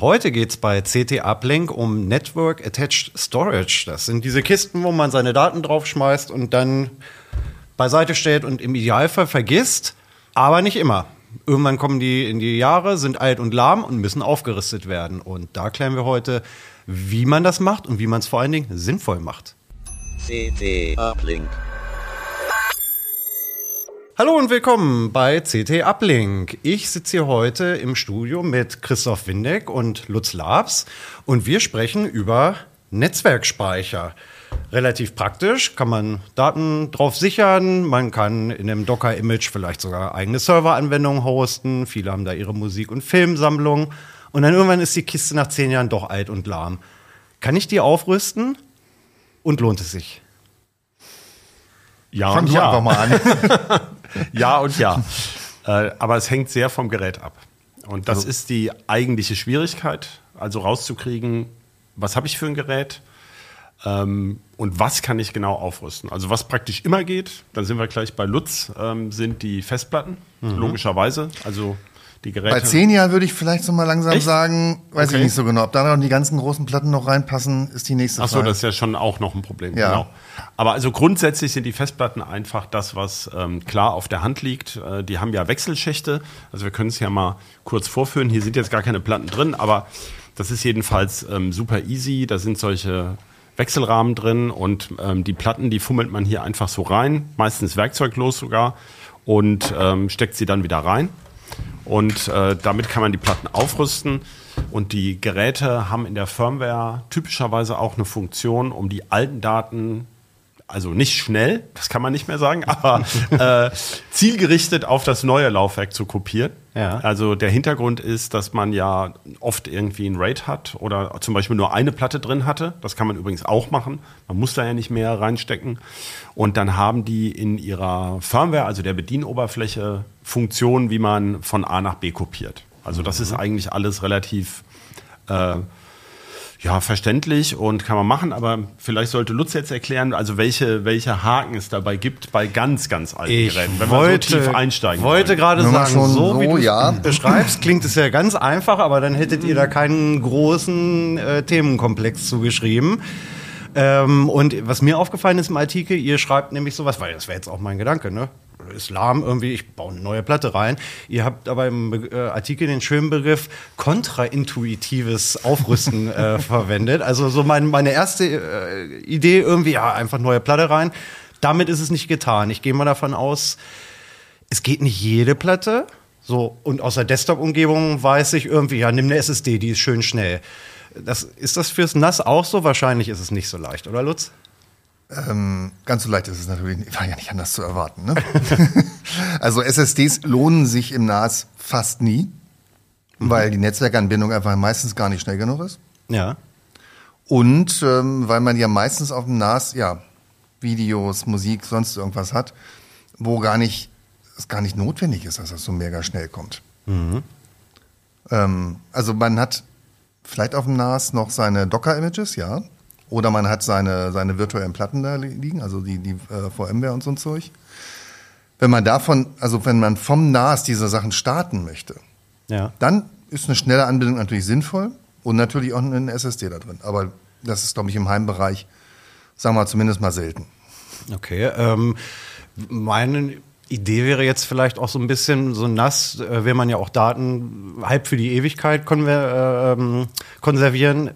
Heute geht's bei CT Uplink um Network Attached Storage. Das sind diese Kisten, wo man seine Daten draufschmeißt und dann beiseite stellt und im Idealfall vergisst, aber nicht immer. Irgendwann kommen die in die Jahre, sind alt und lahm und müssen aufgerüstet werden. Und da klären wir heute, wie man das macht und wie man es vor allen Dingen sinnvoll macht. CT Uplink. Hallo und willkommen bei CT Uplink. Ich sitze hier heute im Studio mit Christoph Windeck und Lutz Labs und wir sprechen über Netzwerkspeicher. Relativ praktisch, kann man Daten drauf sichern, man kann in einem Docker-Image vielleicht sogar eigene Serveranwendungen hosten, viele haben da ihre Musik- und Filmsammlung und dann irgendwann ist die Kiste nach zehn Jahren doch alt und lahm. Kann ich die aufrüsten und lohnt es sich? Ja Fang und ja. einfach mal an. ja und ja. Äh, aber es hängt sehr vom Gerät ab. Und das Also ist die eigentliche Schwierigkeit, also rauszukriegen, was habe ich für ein Gerät ähm, und was kann ich genau aufrüsten. Also was praktisch immer geht, dann sind wir gleich bei Lutz, ähm, sind die Festplatten, logischerweise. Also die Geräte. Bei zehn Jahren würde ich vielleicht so mal langsam Echt? sagen, weiß Okay. ich nicht so genau. Ob da noch die ganzen großen Platten noch reinpassen, ist die nächste Ach so, Frage. das ist ja schon auch noch ein Problem. Ja. Genau. Aber also grundsätzlich sind die Festplatten einfach das, was ähm, klar auf der Hand liegt. Äh, die haben ja Wechselschächte. Also wir können es ja mal kurz vorführen. Hier sind jetzt gar keine Platten drin, aber das ist jedenfalls ähm, super easy. Da sind solche Wechselrahmen drin und ähm, die Platten, die fummelt man hier einfach so rein, meistens werkzeuglos sogar und ähm, steckt sie dann wieder rein. Und äh, damit kann man die Platten aufrüsten. Und die Geräte haben in der Firmware typischerweise auch eine Funktion, um die alten Daten, also nicht schnell, das kann man nicht mehr sagen, aber äh, zielgerichtet auf das neue Laufwerk zu kopieren. Ja. Also der Hintergrund ist, dass man ja oft irgendwie ein RAID hat oder zum Beispiel nur eine Platte drin hatte. Das kann man übrigens auch machen. Man muss da ja nicht mehr reinstecken. Und dann haben die in ihrer Firmware, also der Bedienoberfläche, Funktionen, wie man von A nach B kopiert. Also das ist eigentlich alles relativ äh, ja, verständlich und kann man machen, aber vielleicht sollte Lutz jetzt erklären, also welche, welche Haken es dabei gibt bei ganz, ganz alten Ich Geräten, wenn wollte, man so tief einsteigen wollte gerade sagen, schon so wie so, du ja. beschreibst, klingt es ja ganz einfach, aber dann hättet ihr da keinen großen äh, Themenkomplex zugeschrieben. Ähm, und was mir aufgefallen ist im Artikel, ihr schreibt nämlich sowas, weil das wäre jetzt auch mein Gedanke, ne? Islam irgendwie, ich baue eine neue Platte rein. Ihr habt aber im äh, Artikel den schönen Begriff kontraintuitives Aufrüsten äh, verwendet. Also so mein, meine erste äh, Idee irgendwie, ja, einfach neue Platte rein. Damit ist es nicht getan. Ich gehe mal davon aus, es geht nicht jede Platte. So, und aus der Desktop-Umgebung weiß ich irgendwie, ja, nimm eine SSD, die ist schön schnell. Das, ist das fürs NAS auch so? Wahrscheinlich ist es nicht so leicht, oder Lutz? Ähm, ganz so leicht ist es natürlich, war ja nicht anders zu erwarten. Ne? also SSDs lohnen sich im NAS fast nie, weil die Netzwerkanbindung einfach meistens gar nicht schnell genug ist. Ja. Und ähm, weil man ja meistens auf dem NAS ja Videos, Musik, sonst irgendwas hat, wo gar nicht es gar nicht notwendig ist, dass das so mega schnell kommt. Ähm, also man hat vielleicht auf dem NAS noch seine Docker-Images, ja. Oder man hat seine, seine virtuellen Platten da li- liegen, also die, die äh, VMware und so ein Zeug. Wenn man davon, also wenn man vom NAS diese Sachen starten möchte, Ja. dann ist eine schnelle Anbindung natürlich sinnvoll und natürlich auch eine SSD da drin. Aber das ist, glaube ich, im Heimbereich, sagen wir mal, zumindest mal selten. Okay. Ähm, meine Idee wäre jetzt vielleicht auch so ein bisschen so nass, äh, will man ja auch Daten halb für die Ewigkeit konver ähm, konservieren. Äh,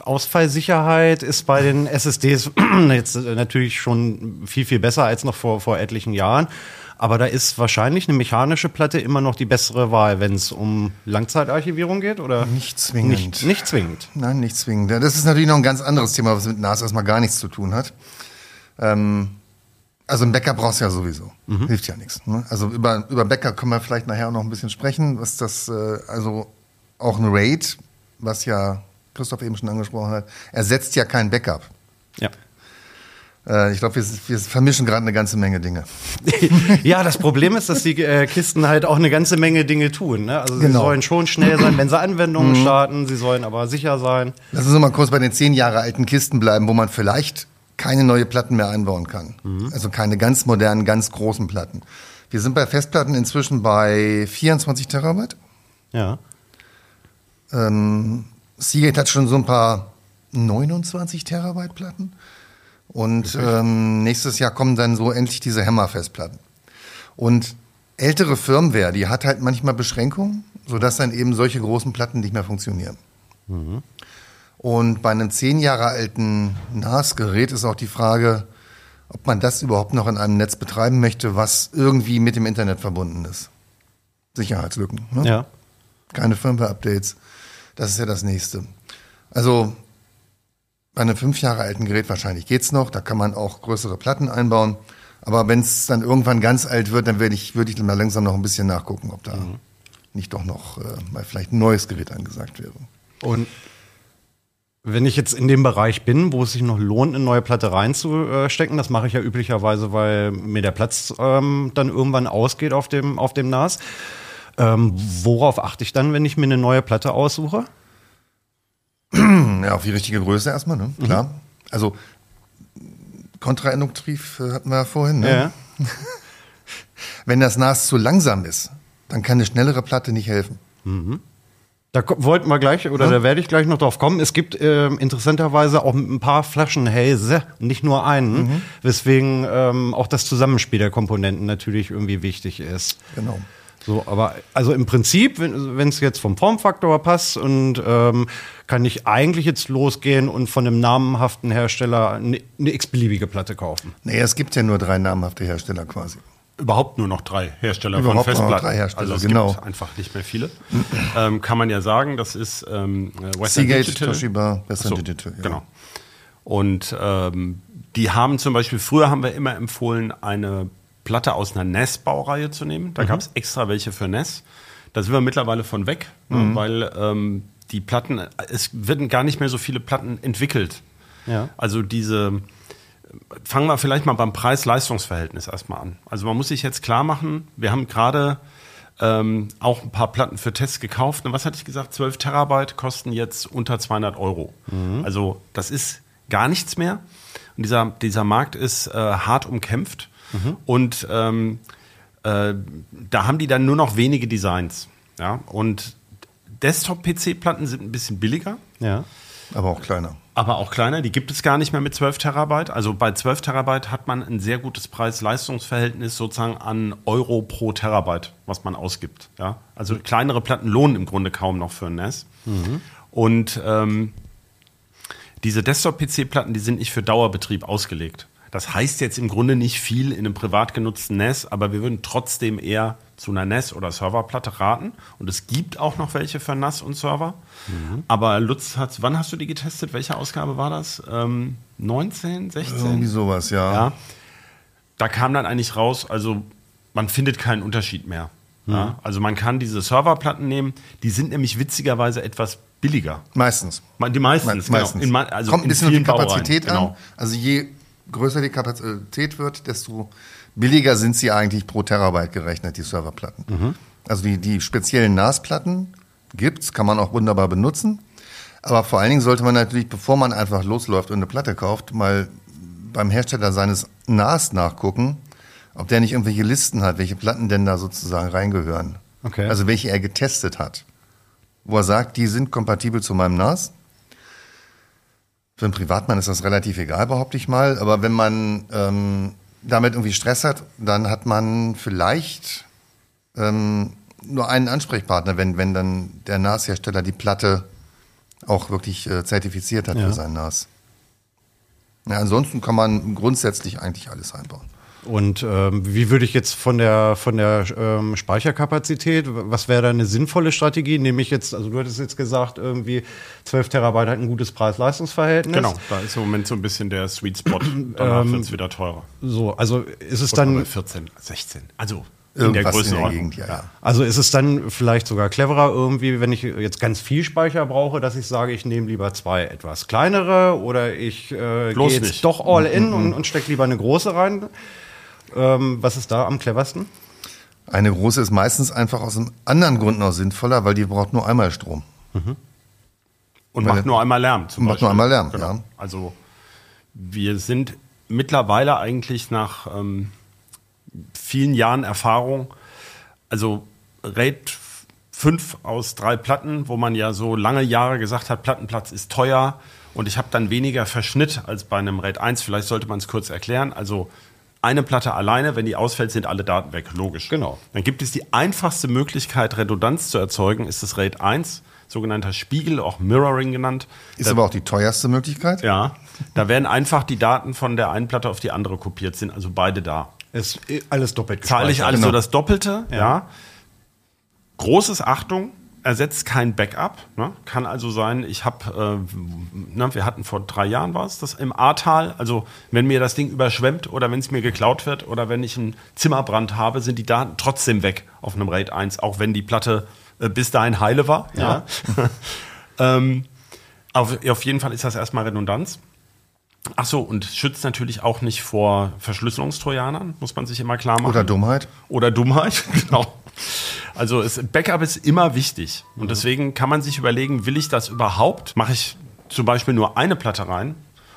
Ausfallsicherheit ist bei den SSDs jetzt äh, natürlich schon viel, viel besser als noch vor, vor etlichen Jahren. Aber da ist wahrscheinlich eine mechanische Platte immer noch die bessere Wahl, wenn es um Langzeitarchivierung geht, oder? Nicht zwingend. Nicht, nicht zwingend. Nein, nicht zwingend. Das ist natürlich noch ein ganz anderes Thema, was mit NAS erstmal gar nichts zu tun hat. Ähm, Also ein Backup brauchst du ja sowieso. Hilft ja nichts. Ne? Also über, über Backup können wir vielleicht nachher auch noch ein bisschen sprechen, was das, äh, also auch ein RAID, was ja Christoph eben schon angesprochen hat, ersetzt ja kein Backup. Ja. Äh, ich glaube, wir, wir vermischen gerade eine ganze Menge Dinge. ja, das Problem ist, dass die äh, Kisten halt auch eine ganze Menge Dinge tun. Ne? Also sie Genau. sollen schon schnell sein, wenn sie Anwendungen starten, sie sollen aber sicher sein. Lass uns mal kurz bei den zehn Jahre alten Kisten bleiben, wo man vielleicht keine neue Platten mehr einbauen kann. Also keine ganz modernen, ganz großen Platten. Wir sind bei Festplatten inzwischen bei 24 Terabyte. Ja. Ähm, Seagate hat schon so ein paar 29 Terabyte Platten. Und ähm, nächstes Jahr kommen dann so endlich diese Hammer-Festplatten. Und ältere Firmware, die hat halt manchmal Beschränkungen, sodass dann eben solche großen Platten nicht mehr funktionieren. Und bei einem zehn Jahre alten NAS-Gerät ist auch die Frage, ob man das überhaupt noch in einem Netz betreiben möchte, was irgendwie mit dem Internet verbunden ist. Sicherheitslücken. Ne? Ja. keine Firmware-Updates. Das ist ja das nächste. Also bei einem fünf Jahre alten Gerät wahrscheinlich geht's noch. Da kann man auch größere Platten einbauen. Aber wenn es dann irgendwann ganz alt wird, dann würde ich, würde ich dann mal langsam noch ein bisschen nachgucken, ob da nicht doch noch äh, mal vielleicht ein neues Gerät angesagt wäre. Und wenn ich jetzt in dem Bereich bin, wo es sich noch lohnt, eine neue Platte reinzustecken, das mache ich ja üblicherweise, weil mir der Platz ähm, dann irgendwann ausgeht auf dem, auf dem NAS. Ähm, worauf achte ich dann, wenn ich mir eine neue Platte aussuche? Ja, auf die richtige Größe erstmal, ne? Klar. Also kontrainduktiv äh, hatten wir ja vorhin. Ne? Wenn das NAS zu langsam ist, dann kann eine schnellere Platte nicht helfen. Da wollten wir gleich, oder da werde ich gleich noch drauf kommen. Es gibt ähm, interessanterweise auch ein paar Flaschenhälse, nicht nur einen, weswegen ähm, auch das Zusammenspiel der Komponenten natürlich irgendwie wichtig ist. Genau. So, aber also im Prinzip, wenn es jetzt vom Formfaktor passt und ähm, kann ich eigentlich jetzt losgehen und von einem namhaften Hersteller eine, eine x-beliebige Platte kaufen. Naja, es gibt ja nur drei namhafte Hersteller quasi. Überhaupt nur noch drei Hersteller Überhaupt nur von noch Festplatten. drei Hersteller, also es genau. gibt einfach nicht mehr viele. ähm, kann man ja sagen, das ist ähm, äh, Western Seagate, Digital. Toshiba, Western So, Digital. Ja. Genau. Und ähm, die haben zum Beispiel, früher haben wir immer empfohlen, eine Platte aus einer NES-Baureihe zu nehmen. Mhm. Da gab es extra welche für NES. Da sind wir mittlerweile von weg, ne, Mhm. weil ähm, die Platten, es werden gar nicht mehr so viele Platten entwickelt. Ja. Also diese, fangen wir vielleicht mal beim Preis-Leistungs-Verhältnis erstmal an. Also man muss sich jetzt klar machen, wir haben gerade ähm, auch ein paar Platten für Tests gekauft. Und was hatte ich gesagt? 12 Terabyte kosten jetzt unter 200 Euro. Also das ist gar nichts mehr. Und dieser, dieser Markt ist äh, hart umkämpft. Und ähm, äh, da haben die dann nur noch wenige Designs. Ja? Und Desktop-PC-Platten sind ein bisschen billiger Ja. Aber auch kleiner. Aber auch kleiner. Die gibt es gar nicht mehr mit 12 Terabyte. Also bei 12 Terabyte hat man ein sehr gutes Preis-Leistungs-Verhältnis sozusagen an Euro pro Terabyte, was man ausgibt. Ja? Also kleinere Platten lohnen im Grunde kaum noch für ein NAS. Und ähm, diese Desktop-PC-Platten, die sind nicht für Dauerbetrieb ausgelegt. Das heißt jetzt im Grunde nicht viel in einem privat genutzten NAS, aber wir würden trotzdem eher zu einer NAS oder Serverplatte raten. Und es gibt auch noch welche für NAS und Server. Aber Lutz hat, wann hast du die getestet? Welche Ausgabe war das? Ähm, 19, 16? Irgendwie sowas, ja. Ja. Da kam dann eigentlich raus, also man findet keinen Unterschied mehr. Ja. Also man kann diese Serverplatten nehmen, die sind nämlich witzigerweise etwas billiger. Meistens. Die meistens, Me- meistens. genau. In also Kommt ein in bisschen auf die Kapazität genau. an. Also je größer die Kapazität wird, desto billiger sind sie eigentlich pro Terabyte gerechnet, die Serverplatten. Mhm. Also die, die speziellen NAS-Platten gibt's, kann man auch wunderbar benutzen. Aber vor allen Dingen sollte man natürlich, bevor man einfach losläuft und eine Platte kauft, mal beim Hersteller seines NAS nachgucken, ob der nicht irgendwelche Listen hat, welche Platten denn da sozusagen reingehören. Okay. Also welche er getestet hat. Wo er sagt, die sind kompatibel zu meinem NAS. Für einen Privatmann ist das relativ egal, behaupte ich mal. Aber wenn man ähm, damit irgendwie Stress hat, dann hat man vielleicht ähm, nur einen Ansprechpartner, wenn, wenn dann der NAS-Hersteller die Platte auch wirklich äh, zertifiziert hat Ja. für sein NAS. Ja, ansonsten kann man grundsätzlich eigentlich alles einbauen. Und ähm, wie würde ich jetzt von der von der ähm, Speicherkapazität, was wäre da eine sinnvolle Strategie? Nehme ich jetzt, also du hattest jetzt gesagt, irgendwie 12 Terabyte hat ein gutes Preis-Leistungs-Verhältnis. Genau, da ist im Moment so ein bisschen der Sweet Spot. Danach Ähm, wird es wieder teurer. So, also ist es Oder dann bei 14, 16. Also in der Irgendwas in der Größenordnung. Gegend, ja, ja. Also ist es dann vielleicht sogar cleverer irgendwie, wenn ich jetzt ganz viel Speicher brauche, dass ich sage, ich nehme lieber zwei etwas kleinere oder ich äh, gehe jetzt nicht. doch all in und, und stecke lieber eine große rein. Ähm, was ist da am cleversten? Eine große ist meistens einfach aus einem anderen Grund noch sinnvoller, weil die braucht nur einmal Strom. Und Weil- macht nur einmal Lärm. Zum Macht Beispiel. nur einmal Lärm, Genau. ja. Also wir sind mittlerweile eigentlich nach ähm, vielen Jahren Erfahrung, also RAID 5 aus drei Platten, wo man ja so lange Jahre gesagt hat, Plattenplatz ist teuer und ich habe dann weniger Verschnitt als bei einem RAID 1. Vielleicht sollte man es kurz erklären. Also eine Platte alleine, wenn die ausfällt, sind alle Daten weg. Logisch. Genau. Dann gibt es die einfachste Möglichkeit, Redundanz zu erzeugen, ist das RAID 1, sogenannter Spiegel, auch Mirroring genannt. Ist Da- aber auch die teuerste Möglichkeit. ja, da werden einfach die Daten von der einen Platte auf die andere kopiert, sind also beide da. Ist alles doppelt Zahle ich gespeichert. alles Genau. so das Doppelte, ja. Großes Achtung, ersetzt kein Backup. Ne? Kann also sein, ich habe, äh, ne, wir hatten vor drei Jahren war es das im Ahrtal, also wenn mir das Ding überschwemmt oder wenn es mir geklaut wird oder wenn ich einen Zimmerbrand habe, sind die Daten trotzdem weg auf einem RAID 1, auch wenn die Platte äh, bis dahin heile war. Ja. ähm, auf, auf jeden Fall ist das erstmal Redundanz. Ach so, und schützt natürlich auch nicht vor Verschlüsselungstrojanern, muss man sich immer klar machen. Oder Dummheit. Oder Dummheit, genau. Also es, Backup ist immer wichtig. Und deswegen kann man sich überlegen, will ich das überhaupt? Mache ich zum Beispiel nur eine Platte rein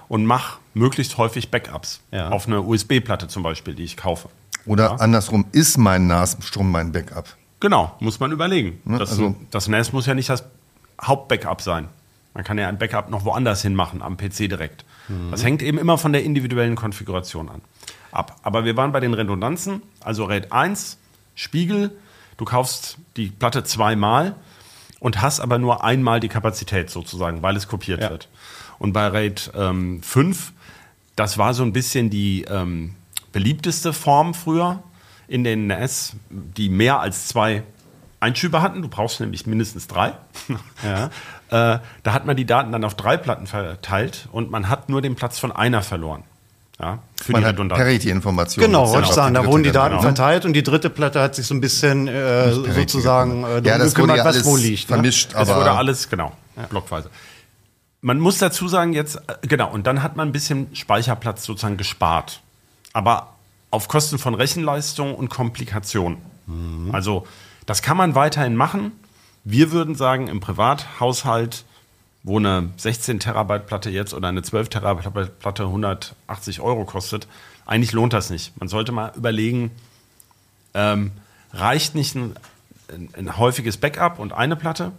und mache möglichst häufig Backups. Ja. Auf eine USB-Platte zum Beispiel, die ich kaufe. Oder andersrum, ist mein NAS-Strom mein Backup? Genau, muss man überlegen. Ne, Das, also- das NAS muss ja nicht das Hauptbackup sein. Man kann ja ein Backup noch woanders hin machen, am PC direkt. Das hängt eben immer von der individuellen Konfiguration an. Ab. Aber wir waren bei den Redundanzen, also RAID 1, Spiegel, du kaufst die Platte zweimal und hast aber nur einmal die Kapazität sozusagen, weil es kopiert Ja. wird. Und bei RAID ähm, 5, das war so ein bisschen die ähm, beliebteste Form früher in den NAS, die mehr als zwei Einschübe hatten. Du brauchst nämlich mindestens drei. äh, da hat man die Daten dann auf drei Platten verteilt und man hat nur den Platz von einer verloren. Ja, für Man die hat Redundanz. Parity-Informationen. Genau, wollte ich sagen, da wurden die Daten genau. verteilt und die dritte Platte hat sich so ein bisschen äh, sozusagen gemacht. äh, Ja, das wurde gekümmert, ja was alles wo liegt. Ne? vermischt, Es wurde aber alles, genau, blockweise. Man muss dazu sagen jetzt, äh, genau, und dann hat man ein bisschen Speicherplatz sozusagen gespart. Aber auf Kosten von Rechenleistung und Komplikation. Also, das kann man weiterhin machen. Wir würden sagen, im Privathaushalt, wo eine 16 Terabyte Platte jetzt oder eine 12 Terabyte Platte 180 Euro kostet, eigentlich lohnt das nicht. Man sollte mal überlegen, ähm, reicht nicht ein, ein, ein häufiges Backup und eine Platte?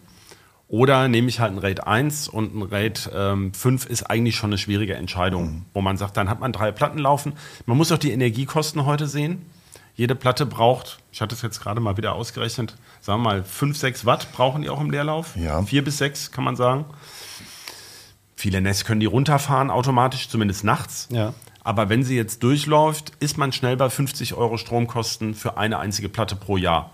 Oder nehme ich halt ein RAID 1 und ein RAID ähm, 5 ist eigentlich schon eine schwierige Entscheidung, wo man sagt, dann hat man drei Platten laufen. Man muss auch die Energiekosten heute sehen. Jede Platte braucht, ich hatte es jetzt gerade mal wieder ausgerechnet, sagen wir mal 5, 6 Watt brauchen die auch im Leerlauf. Ja. 4 bis 6 kann man sagen. Viele NES können die runterfahren automatisch, zumindest nachts. Ja. Aber wenn sie jetzt durchläuft, ist man schnell bei 50 Euro Stromkosten für eine einzige Platte pro Jahr.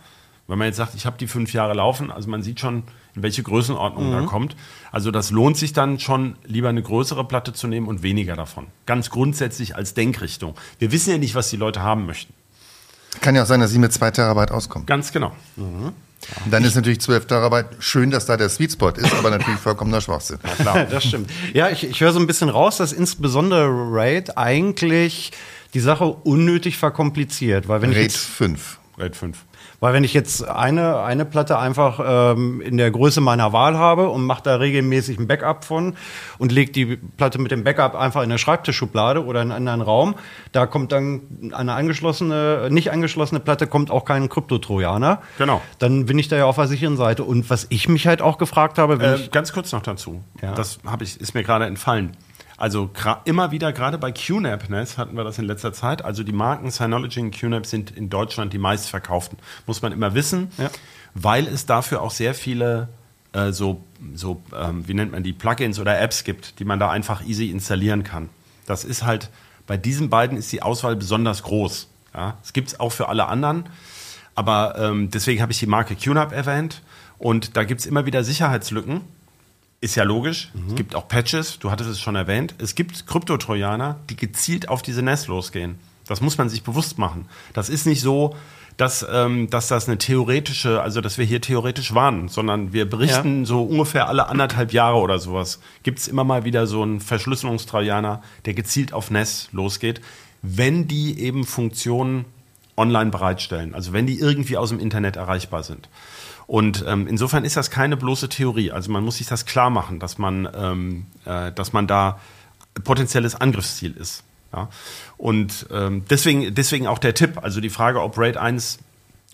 Wenn man jetzt sagt, ich habe die fünf Jahre laufen, also man sieht schon, in welche Größenordnung da kommt. Also das lohnt sich dann schon, lieber eine größere Platte zu nehmen und weniger davon. Ganz grundsätzlich als Denkrichtung. Wir wissen ja nicht, was die Leute haben möchten. Kann ja auch sein, dass sie mit 2 Terabyte auskommen. Ganz genau. Und dann ist natürlich 12 Terabyte schön, dass da der Sweet Spot ist, aber natürlich vollkommener Schwachsinn. das stimmt. Ja, ich, ich höre so ein bisschen raus, dass insbesondere RAID eigentlich die Sache unnötig verkompliziert. Weil wenn, ich RAID jetzt, 5. RAID 5. weil wenn ich jetzt eine, eine Platte einfach ähm, in der Größe meiner Wahl habe und mache da regelmäßig ein Backup von und lege die Platte mit dem Backup einfach in eine Schreibtischschublade oder in einen anderen Raum, da kommt dann eine angeschlossene, nicht angeschlossene Platte, kommt auch kein Kryptotrojaner. Genau. Dann bin ich da ja auf der sicheren Seite. Und was ich mich halt auch gefragt habe, wenn Äh, ich ganz kurz noch dazu. Ja. Das hab ich, ist mir gerade entfallen. Also immer wieder, gerade bei QNAP NES hatten wir das in letzter Zeit. Also die Marken Synology und QNAP sind in Deutschland die meistverkauften. Muss man immer wissen, Ja. weil es dafür auch sehr viele äh, so, so ähm, wie nennt man die, Plugins oder Apps gibt, die man da einfach easy installieren kann. Das ist halt Bei diesen beiden ist die Auswahl besonders groß. Ja, es gibt es auch für alle anderen, aber ähm, deswegen habe ich die Marke QNAP erwähnt und da gibt es immer wieder Sicherheitslücken. Ist ja logisch. Es gibt auch Patches, du hattest es schon erwähnt. Es gibt Kryptotrojaner, die gezielt auf diese NAS losgehen. Das muss man sich bewusst machen. Das ist nicht so, dass, ähm, dass das eine theoretische, also dass wir hier theoretisch warnen, sondern wir berichten so ungefähr alle anderthalb Jahre oder sowas. Gibt es immer mal wieder so einen Verschlüsselungstrojaner, der gezielt auf NAS losgeht, wenn die eben Funktionen online bereitstellen, also wenn die irgendwie aus dem Internet erreichbar sind. Und ähm, insofern ist das keine bloße Theorie. Also man muss sich das klar machen, dass man, ähm, äh, dass man da potenzielles Angriffsziel ist. Ja? Und ähm, deswegen, deswegen auch der Tipp, also die Frage, ob RAID 1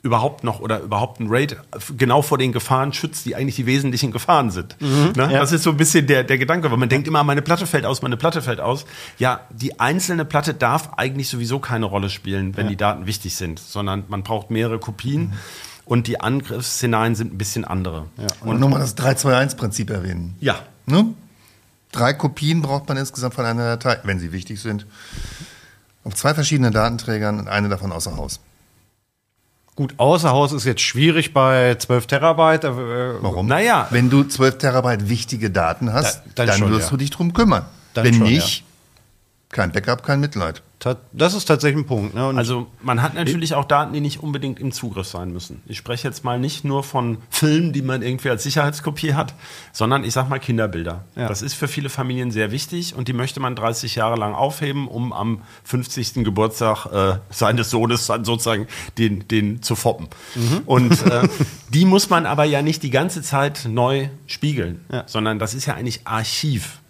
überhaupt noch oder überhaupt ein RAID genau vor den Gefahren schützt, die eigentlich die wesentlichen Gefahren sind. ne? Das ist so ein bisschen der, der Gedanke, weil man denkt immer, meine Platte fällt aus, meine Platte fällt aus. Ja, die einzelne Platte darf eigentlich sowieso keine Rolle spielen, wenn die Daten wichtig sind, sondern man braucht mehrere Kopien. Und die Angriffsszenarien sind ein bisschen andere. Und nochmal das 3-2-1-Prinzip erwähnen. Ja, Ne? Drei Kopien braucht man insgesamt von einer Datei, wenn sie wichtig sind. Auf zwei verschiedenen Datenträgern und eine davon außer Haus. Gut, außer Haus ist jetzt schwierig bei 12 Terabyte. Äh, Warum? Naja. Wenn du 12 Terabyte wichtige Daten hast, Da- dann dann, schon, wirst ja. du dich drum kümmern. Dann wenn schon, nicht, kein Backup, kein Mitleid. Das ist tatsächlich ein Punkt. Ne? Und Also man hat natürlich auch Daten, die nicht unbedingt im Zugriff sein müssen. Ich spreche jetzt mal nicht nur von Filmen, die man irgendwie als Sicherheitskopie hat, sondern ich sag mal Kinderbilder. Ja. Das ist für viele Familien sehr wichtig und die möchte man 30 Jahre lang aufheben, um am 50. Geburtstag äh, seines Sohnes dann sozusagen den, den zu foppen. Und äh, die muss man aber ja nicht die ganze Zeit neu spiegeln, Ja. sondern das ist ja eigentlich Archiv.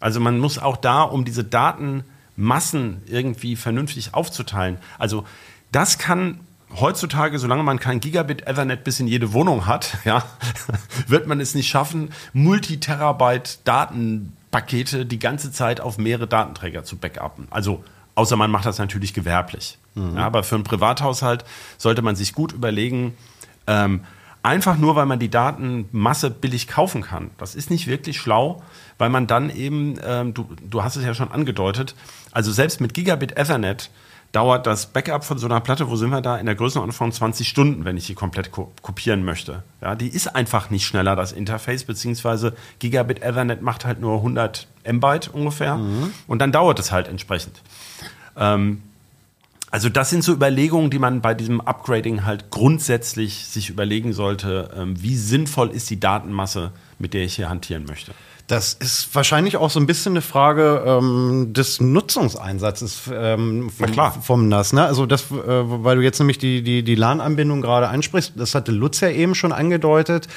Also man muss auch da, um diese Datenmassen irgendwie vernünftig aufzuteilen. Also das kann heutzutage, solange man kein Gigabit Ethernet bis in jede Wohnung hat, ja, wird man es nicht schaffen, Multiterabyte Datenpakete die ganze Zeit auf mehrere Datenträger zu backuppen. Also außer man macht das natürlich gewerblich. Ja, aber für einen Privathaushalt sollte man sich gut überlegen, ähm, einfach nur, weil man die Datenmasse billig kaufen kann. Das ist nicht wirklich schlau, weil man dann eben, ähm, du, du hast es ja schon angedeutet, also selbst mit Gigabit Ethernet dauert das Backup von so einer Platte, wo sind wir da, in der Größenordnung von 20 Stunden, wenn ich die komplett ko kopieren möchte. Ja, die ist einfach nicht schneller, das Interface, beziehungsweise Gigabit Ethernet macht halt nur 100 Mbyte ungefähr und dann dauert es halt entsprechend. Ähm, also das sind so Überlegungen, die man bei diesem Upgrading halt grundsätzlich sich überlegen sollte, ähm, wie sinnvoll ist die Datenmasse, mit der ich hier hantieren möchte. Das ist wahrscheinlich auch so ein bisschen eine Frage ähm, des Nutzungseinsatzes ähm, vom, vom NAS. Ne? Also das, äh, weil du jetzt nämlich die, die, die LAN-Anbindung gerade ansprichst, das hatte Lutz ja eben schon angedeutet.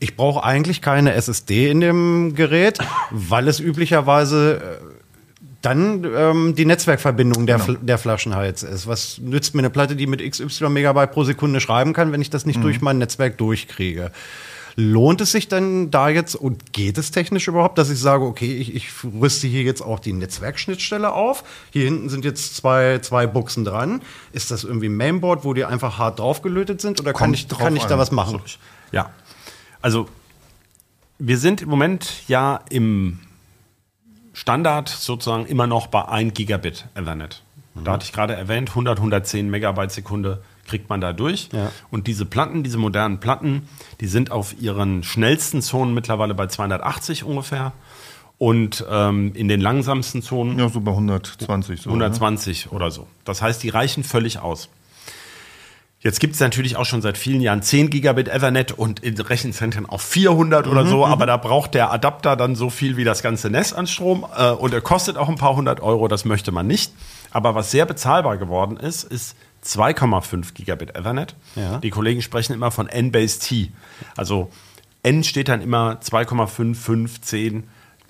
Ich brauche eigentlich keine SSD in dem Gerät, weil es üblicherweise äh, dann ähm, die Netzwerkverbindung der, Fl der Flaschenhals ist. Was nützt mir eine Platte, die mit XY Megabyte pro Sekunde schreiben kann, wenn ich das nicht durch mein Netzwerk durchkriege? Lohnt es sich dann da jetzt und geht es technisch überhaupt, dass ich sage, okay, ich, ich rüste hier jetzt auch die Netzwerkschnittstelle auf. Hier hinten sind jetzt zwei, zwei Buchsen dran. Ist das irgendwie ein Mainboard, wo die einfach hart draufgelötet sind oder kann ich, kann ich da an. was machen? Ja, also wir sind im Moment ja im Standard sozusagen immer noch bei 1 Gigabit Ethernet. Da hatte ich gerade erwähnt, 100, 110 Megabyte Sekunde kriegt man da durch. Ja. Und diese Platten, diese modernen Platten, die sind auf ihren schnellsten Zonen mittlerweile bei 280 ungefähr. Und ähm, in den langsamsten Zonen Ja, so bei 120. So, ne? 120 oder so. Das heißt, die reichen völlig aus. Jetzt gibt es natürlich auch schon seit vielen Jahren 10 Gigabit Ethernet und in Rechenzentren auch 400 oder so, aber da braucht der Adapter dann so viel wie das ganze Netz an Strom äh, und er kostet auch ein paar hundert Euro, das möchte man nicht. Aber was sehr bezahlbar geworden ist, ist 2,5 Gigabit Ethernet. Ja. Die Kollegen sprechen immer von N-Base-T. Also N steht dann immer 2,5, 5, 10.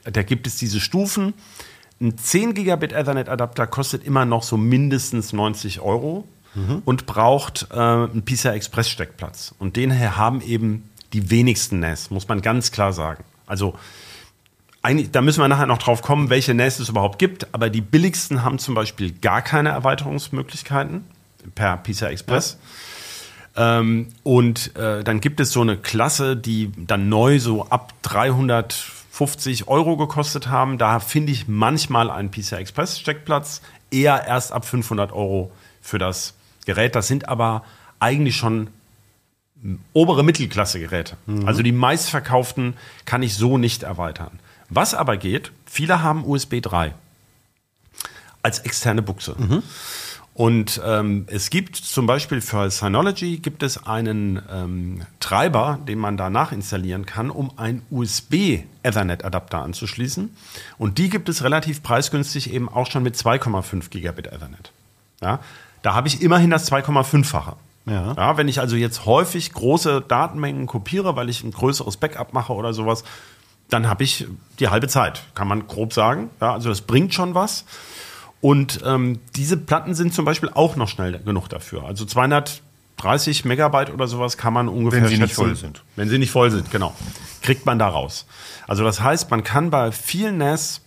Da gibt es diese Stufen. Ein 10 Gigabit Ethernet Adapter kostet immer noch so mindestens 90 Euro und braucht äh, einen PCI Express Steckplatz. Und den haben eben die wenigsten NAS, muss man ganz klar sagen. Also da müssen wir nachher noch drauf kommen, welche NAS es überhaupt gibt, aber die billigsten haben zum Beispiel gar keine Erweiterungsmöglichkeiten per PCI Express. Ähm, und äh, dann gibt es so eine Klasse, die dann neu so ab 50 Euro gekostet haben. Da finde ich manchmal einen PCI Express Steckplatz eher erst ab 500 Euro für das Gerät. Das sind aber eigentlich schon obere Mittelklasse-Geräte. Also die meistverkauften kann ich so nicht erweitern. Was aber geht, viele haben USB 3 als externe Buchse. Und ähm, es gibt zum Beispiel für Synology gibt es einen ähm, Treiber, den man da nachinstallieren kann, um einen USB Ethernet Adapter anzuschließen. Und die gibt es relativ preisgünstig eben auch schon mit 2,5 Gigabit Ethernet. Ja, da habe ich immerhin das 2,5-fache. Ja. Ja, wenn ich also jetzt häufig große Datenmengen kopiere, weil ich ein größeres Backup mache oder sowas, dann habe ich die halbe Zeit, kann man grob sagen. Ja, also das bringt schon was. Und ähm, diese Platten sind zum Beispiel auch noch schnell genug dafür. Also 230 Megabyte oder sowas kann man ungefähr Wenn sie nicht schätzen. voll sind. Wenn sie nicht voll sind, genau. Kriegt man da raus. Also das heißt, man kann bei vielen NAS,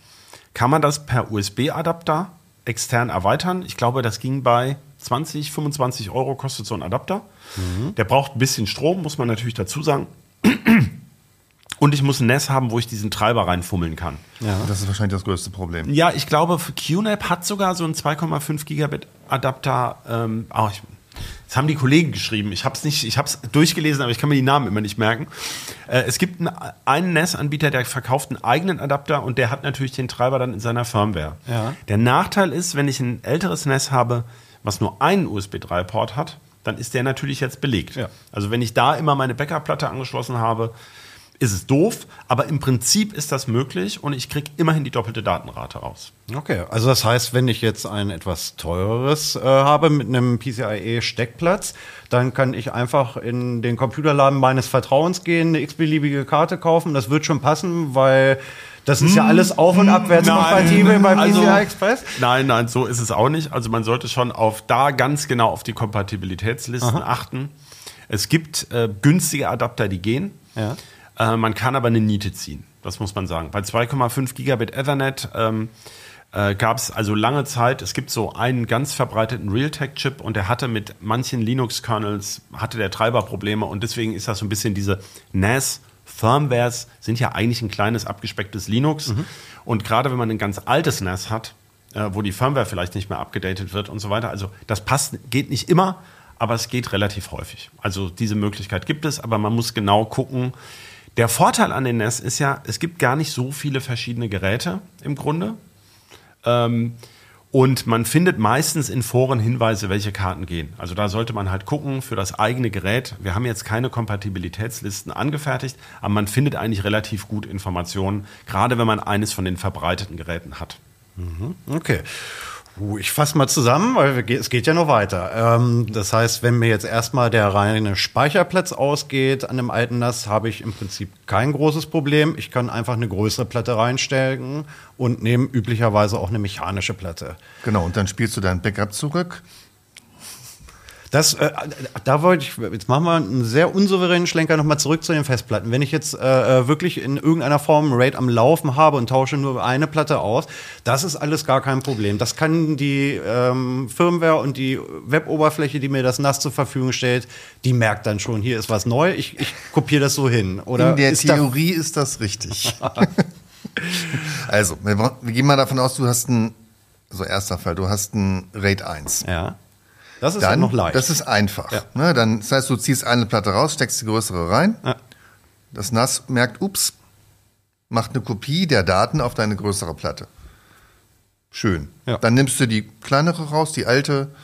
kann man das per USB-Adapter extern erweitern. Ich glaube, das ging bei 20, 25 Euro kostet so ein Adapter. Der braucht ein bisschen Strom, muss man natürlich dazu sagen. Und ich muss ein NAS haben, wo ich diesen Treiber reinfummeln kann. Das ist wahrscheinlich das größte Problem. Ja, ich glaube, für QNAP hat sogar so einen 2,5 Gigabit Adapter. Ähm, oh, ich, das haben die Kollegen geschrieben. Ich habe es nicht, ich habe es durchgelesen, aber ich kann mir die Namen immer nicht merken. Äh, es gibt einen, einen NAS-Anbieter, der verkauft einen eigenen Adapter und der hat natürlich den Treiber dann in seiner Firmware. Ja. Der Nachteil ist, wenn ich ein älteres NAS habe, was nur einen USB 3-Port hat, dann ist der natürlich jetzt belegt. Ja. Also wenn ich da immer meine Backup-Platte angeschlossen habe, ist es doof, aber im Prinzip ist das möglich und ich kriege immerhin die doppelte Datenrate raus. Okay, also das heißt, wenn ich jetzt ein etwas teureres äh, habe mit einem PCIe-Steckplatz, dann kann ich einfach in den Computerladen meines Vertrauens gehen, eine x-beliebige Karte kaufen. Das wird schon passen, weil das ist ja alles auf- und abwärts kompatibel bei PCI Also- Express. Nein, nein, so ist es auch nicht. Also man sollte schon auf da ganz genau auf die Kompatibilitätslisten achten. Es gibt äh, günstige Adapter, die gehen. Ja. Äh, man kann aber eine Niete ziehen. Das muss man sagen. Bei 2,5 Gigabit Ethernet ähm, äh, gab es also lange Zeit, es gibt so einen ganz verbreiteten Realtek-Chip und der hatte mit manchen Linux-Kernels, hatte der Treiber Probleme und deswegen ist das so ein bisschen diese NAS Firmwares sind ja eigentlich ein kleines abgespecktes Linux und gerade wenn man ein ganz altes NAS hat, äh, wo die Firmware vielleicht nicht mehr abgedatet wird und so weiter, also das passt, geht nicht immer, aber es geht relativ häufig. Also diese Möglichkeit gibt es, aber man muss genau gucken. Der Vorteil an den NAS ist ja, es gibt gar nicht so viele verschiedene Geräte im Grunde. Ähm, und man findet meistens in Foren Hinweise, welche Karten gehen. Also da sollte man halt gucken für das eigene Gerät. Wir haben jetzt keine Kompatibilitätslisten angefertigt, aber man findet eigentlich relativ gut Informationen, gerade wenn man eines von den verbreiteten Geräten hat. Okay. Ich fasse mal zusammen, weil es geht ja noch weiter. Ähm, das heißt, wenn mir jetzt erstmal der reine Speicherplatz ausgeht an dem alten NAS, habe ich im Prinzip kein großes Problem. Ich kann einfach eine größere Platte reinstellen und nehme üblicherweise auch eine mechanische Platte. Genau, und dann spielst du dein Backup zurück. Das, äh, da wollte ich, jetzt machen wir einen sehr unsouveränen Schlenker nochmal zurück zu den Festplatten. Wenn ich jetzt äh, äh, wirklich in irgendeiner Form ein RAID am Laufen habe und tausche nur eine Platte aus, das ist alles gar kein Problem. Das kann die ähm, Firmware und die Weboberfläche, die mir das NAS zur Verfügung stellt, die merkt dann schon, hier ist was neu, ich, ich kopiere das so hin. Oder In der ist da- Theorie ist das richtig. also, wir, wir gehen mal davon aus, du hast ein, so erster Fall, du hast ein RAID 1. Ja. Das ist Dann, noch leicht. das ist einfach. Ja. Ne, dann, das heißt, du ziehst eine Platte raus, steckst die größere rein. Ja. Das NAS merkt, ups, macht eine Kopie der Daten auf deine größere Platte. Schön. Ja. Dann nimmst du die kleinere raus, die alte,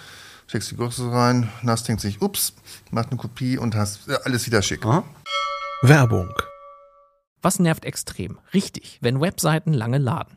steckst die größere rein, NAS denkt sich, ups, macht eine Kopie und hast ja, alles wieder schick. Werbung. Was nervt extrem? Richtig, wenn Webseiten lange laden.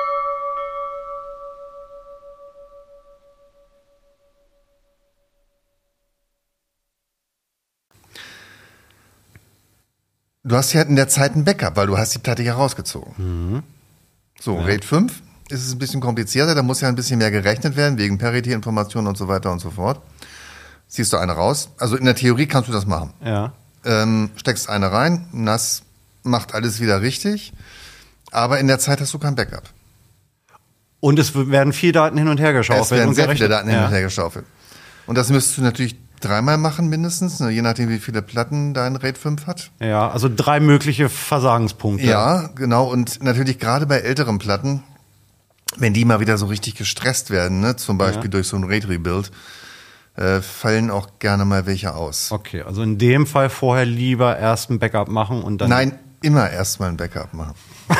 Du hast ja in der Zeit ein Backup, weil du hast die Platte ja rausgezogen. So, RAID 5, ist es ein bisschen komplizierter, da muss ja ein bisschen mehr gerechnet werden, wegen Parity-Informationen und so weiter und so fort. Ziehst du eine raus. Also in der Theorie kannst du das machen. Ja. Ähm, steckst eine rein, nass, macht alles wieder richtig, aber in der Zeit hast du kein Backup. Und es werden vier Daten hin und her geschaufelt. Es werden sehr gerechnet. viele Daten hin Ja. und her geschaufelt. Und das müsstest du natürlich dreimal machen mindestens, ne, je nachdem wie viele Platten dein RAID 5 hat. Ja, also drei mögliche Versagenspunkte. Ja, genau. Und natürlich gerade bei älteren Platten, wenn die mal wieder so richtig gestresst werden, ne, zum Beispiel durch so ein RAID-Rebuild, äh, fallen auch gerne mal welche aus. Okay, also in dem Fall vorher lieber erst ein Backup machen und dann. Nein, immer erstmal ein Backup machen.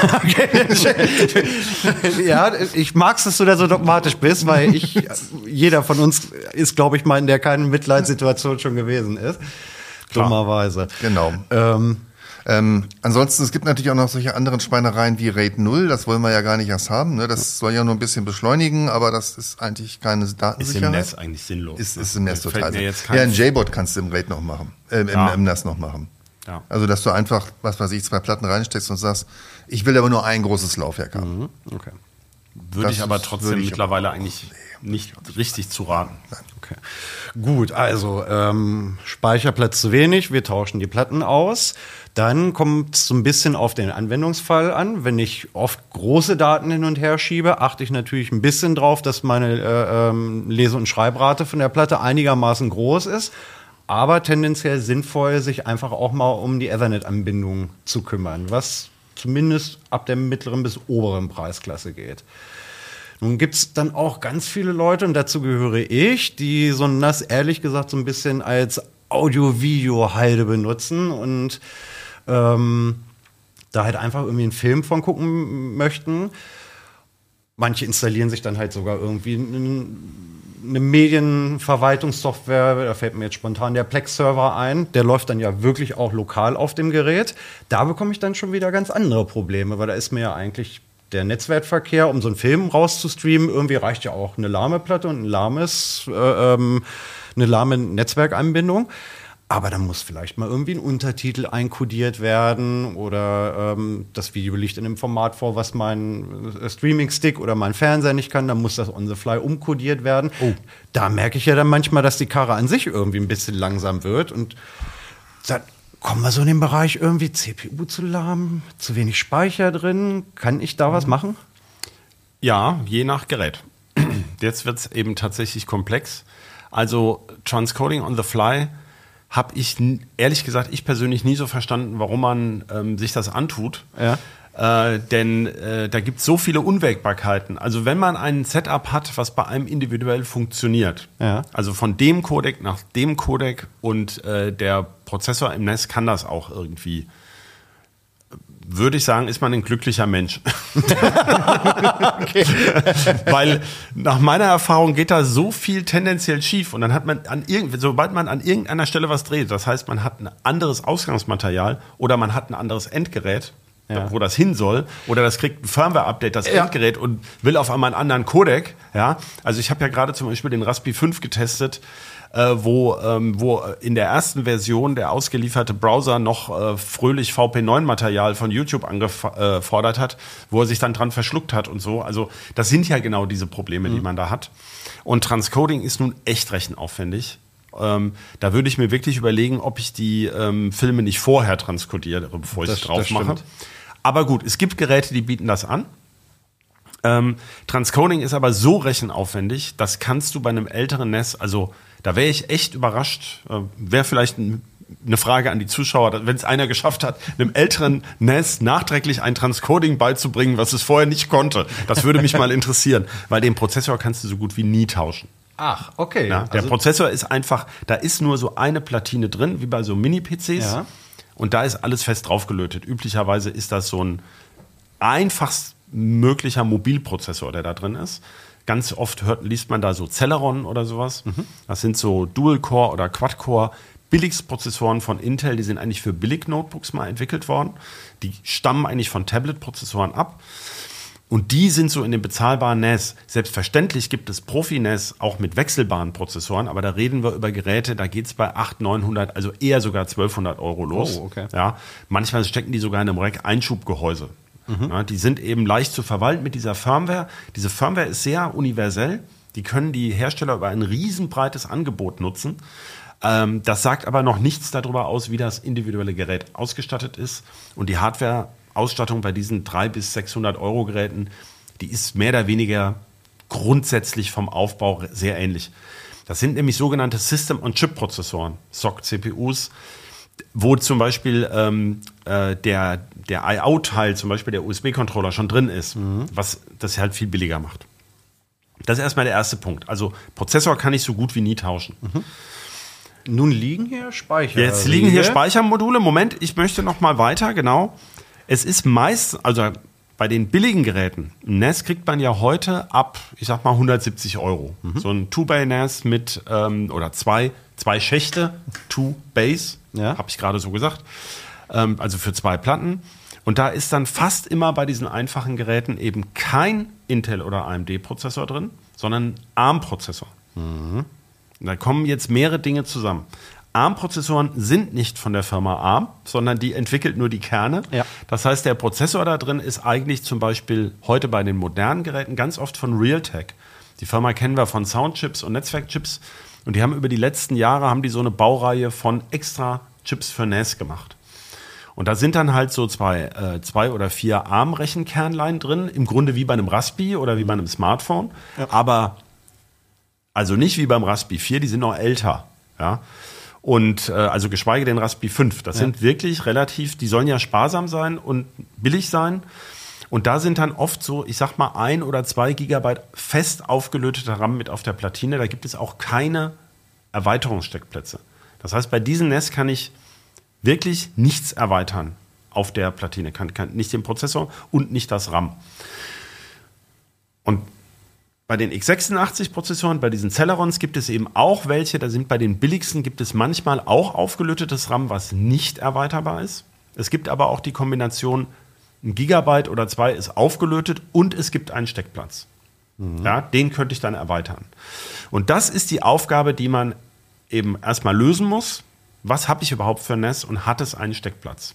ja, ich mag's, dass du da so dogmatisch bist, weil ich, jeder von uns ist, glaube ich, mal in der keinen Mitleidssituation schon gewesen ist. Dummerweise. Genau. Ähm, Ähm, ansonsten, es gibt natürlich auch noch solche anderen Schweinereien wie RAID 0, das wollen wir ja gar nicht erst haben. Ne? Das soll ja nur ein bisschen beschleunigen, aber das ist eigentlich keine Ist Datensicherheit. im Netz eigentlich sinnlos. Ist, ne? ist im Fällt total mir Sinn. jetzt kein- Ja, ein JBot kannst du im RAID noch machen, äh, im, Ja. im NAS noch machen. Ja. Also, dass du einfach, was weiß ich, zwei Platten reinsteckst und sagst, ich will aber nur ein großes Laufwerk haben. Mhm. Okay. Würde Das ich aber trotzdem ich mittlerweile eigentlich nicht richtig zu raten. okay. Gut, also ähm, Speicherplatz zu wenig, wir tauschen die Platten aus. Dann kommt es so ein bisschen auf den Anwendungsfall an. Wenn ich oft große Daten hin und her schiebe, achte ich natürlich ein bisschen drauf, dass meine äh, ähm, Lese- und Schreibrate von der Platte einigermaßen groß ist. Aber tendenziell sinnvoll, sich einfach auch mal um die Ethernet-Anbindung zu kümmern, was zumindest ab der mittleren bis oberen Preisklasse geht. Nun gibt's dann auch ganz viele Leute, und dazu gehöre ich, die so ein NAS ehrlich gesagt so ein bisschen als Audio-Video-Halde benutzen und ähm, da halt einfach irgendwie einen Film von gucken möchten. Manche installieren sich dann halt sogar irgendwie einen- eine Medienverwaltungssoftware, da fällt mir jetzt spontan der Plex-Server ein, der läuft dann ja wirklich auch lokal auf dem Gerät. Da bekomme ich dann schon wieder ganz andere Probleme, weil da ist mir ja eigentlich der Netzwerkverkehr, um so einen Film rauszustreamen, irgendwie reicht ja auch eine lahme Platte und ein lahmes, äh, ähm, eine lahme Netzwerkanbindung. Aber dann muss vielleicht mal irgendwie ein Untertitel einkodiert werden oder ähm, das Video liegt in einem Format vor, was mein äh, Streaming-Stick oder mein Fernseher nicht kann. Dann muss das on the fly umkodiert werden. Da merke ich ja dann manchmal, dass die Karre an sich irgendwie ein bisschen langsam wird und dann kommen wir so in den Bereich irgendwie CPU zu lahm, zu wenig Speicher drin. Kann ich da was machen? Ja, je nach Gerät. Jetzt wird es eben tatsächlich komplex. Also Transcoding on the fly habe ich ehrlich gesagt, ich persönlich nie so verstanden, warum man ähm, sich das antut. Ja. Äh, denn äh, da gibt es so viele Unwägbarkeiten. Also wenn man ein Setup hat, was bei einem individuell funktioniert, Ja. also von dem Codec nach dem Codec und äh, der Prozessor im NES kann das auch irgendwie, würde ich sagen, ist man ein glücklicher Mensch. Weil nach meiner Erfahrung geht da so viel tendenziell schief und dann hat man an irgend, sobald man an irgendeiner Stelle was dreht, das heißt, man hat ein anderes Ausgangsmaterial oder man hat ein anderes Endgerät, Ja. wo das hin soll, oder das kriegt ein Firmware-Update, das Ja. Endgerät und will auf einmal einen anderen Codec. Ja, also ich habe ja gerade zum Beispiel den Raspi 5 getestet. Äh, wo, ähm, wo in der ersten Version der ausgelieferte Browser noch äh, fröhlich VP9-Material von YouTube angefordert hat, wo er sich dann dran verschluckt hat und so. Also das sind ja genau diese Probleme, die man da hat. Und Transcoding ist nun echt rechenaufwendig. Ähm, da würde ich mir wirklich überlegen, ob ich die ähm, Filme nicht vorher transkodiere, bevor ich Das- sie drauf das mache. Aber gut, es gibt Geräte, die bieten das an. Ähm, Transcoding ist aber so rechenaufwendig, das kannst du bei einem älteren NES, also da wäre ich echt überrascht, äh, wäre vielleicht ein, eine Frage an die Zuschauer, wenn es einer geschafft hat, einem älteren NES nachträglich ein Transcoding beizubringen, was es vorher nicht konnte. Das würde mich mal interessieren, weil den Prozessor kannst du so gut wie nie tauschen. Ach, okay. Ja, der Also- Prozessor ist einfach, da ist nur so eine Platine drin, wie bei so Mini-PCs. Ja. Und da ist alles fest draufgelötet. Üblicherweise ist das so ein einfachst möglicher Mobilprozessor, der da drin ist. Ganz oft hört, liest man da so Celeron oder sowas. Das sind so Dual-Core oder Quad-Core Billigprozessoren von Intel, die sind eigentlich für Billig-Notebooks mal entwickelt worden. Die stammen eigentlich von Tablet-Prozessoren ab. Und die sind so in den bezahlbaren NAS. Selbstverständlich gibt es Profi-NAS auch mit wechselbaren Prozessoren, aber da reden wir über Geräte, da geht's bei 800, 900, also eher sogar 1200 Euro los. Oh, okay. Ja, manchmal stecken die sogar in einem Rack Einschubgehäuse. Ja, die sind eben leicht zu verwalten mit dieser Firmware. Diese Firmware ist sehr universell. Die können die Hersteller über ein riesenbreites Angebot nutzen. Ähm, das sagt aber noch nichts darüber aus, wie das individuelle Gerät ausgestattet ist. Und die Hardware-Ausstattung bei diesen 300 bis 600 Euro Geräten, die ist mehr oder weniger grundsätzlich vom Aufbau sehr ähnlich. Das sind nämlich sogenannte System-on-Chip-Prozessoren, SOC-CPUs, wo zum Beispiel ähm, äh, der, der I.O.-Teil, zum Beispiel der USB-Controller schon drin ist, was das halt viel billiger macht. Das ist erstmal der erste Punkt. Also Prozessor kann ich so gut wie nie tauschen. Nun liegen hier Speicher. Jetzt liegen hier Speichermodule. Moment, ich möchte noch mal weiter, genau. Es ist meist, also bei den billigen Geräten, ein NAS kriegt man ja heute ab, ich sag mal 170 Euro. So ein Two-Bay-NAS mit, ähm, oder zwei, zwei Schächte, Two-Bays, Ja. habe ich gerade so gesagt. Ähm, also für zwei Platten. Und da ist dann fast immer bei diesen einfachen Geräten eben kein Intel- oder AMD-Prozessor drin, sondern ein ARM-Prozessor. Und da kommen jetzt mehrere Dinge zusammen. ARM-Prozessoren sind nicht von der Firma ARM, sondern die entwickelt nur die Kerne. Ja. Das heißt, der Prozessor da drin ist eigentlich zum Beispiel heute bei den modernen Geräten ganz oft von Realtek. Die Firma kennen wir von Soundchips und Netzwerkchips. Und die haben über die letzten Jahre haben die so eine Baureihe von extra Chips für NAS gemacht. Und da sind dann halt so zwei, äh, zwei oder vier ARM-Rechenkernlein drin, im Grunde wie bei einem Raspi oder wie bei einem Smartphone. Aber also nicht wie beim Raspi 4, die sind noch älter. Ja. Und äh, also geschweige denn Raspi 5. Das sind wirklich relativ, die sollen ja sparsam sein und billig sein. Und da sind dann oft so, ich sag mal, ein oder zwei Gigabyte fest aufgelöteter RAM mit auf der Platine. Da gibt es auch keine Erweiterungssteckplätze. Das heißt, bei diesen NES kann ich wirklich nichts erweitern auf der Platine. Kann, kann nicht den Prozessor und nicht das RAM. Und bei den x86-Prozessoren, bei diesen Celerons gibt es eben auch welche, da sind bei den billigsten gibt es manchmal auch aufgelötetes RAM, was nicht erweiterbar ist. Es gibt aber auch die Kombination, ein Gigabyte oder zwei ist aufgelötet und es gibt einen Steckplatz. Ja, den könnte ich dann erweitern. Und das ist die Aufgabe, die man eben erstmal lösen muss. Was habe ich überhaupt für ein NES und hat es einen Steckplatz?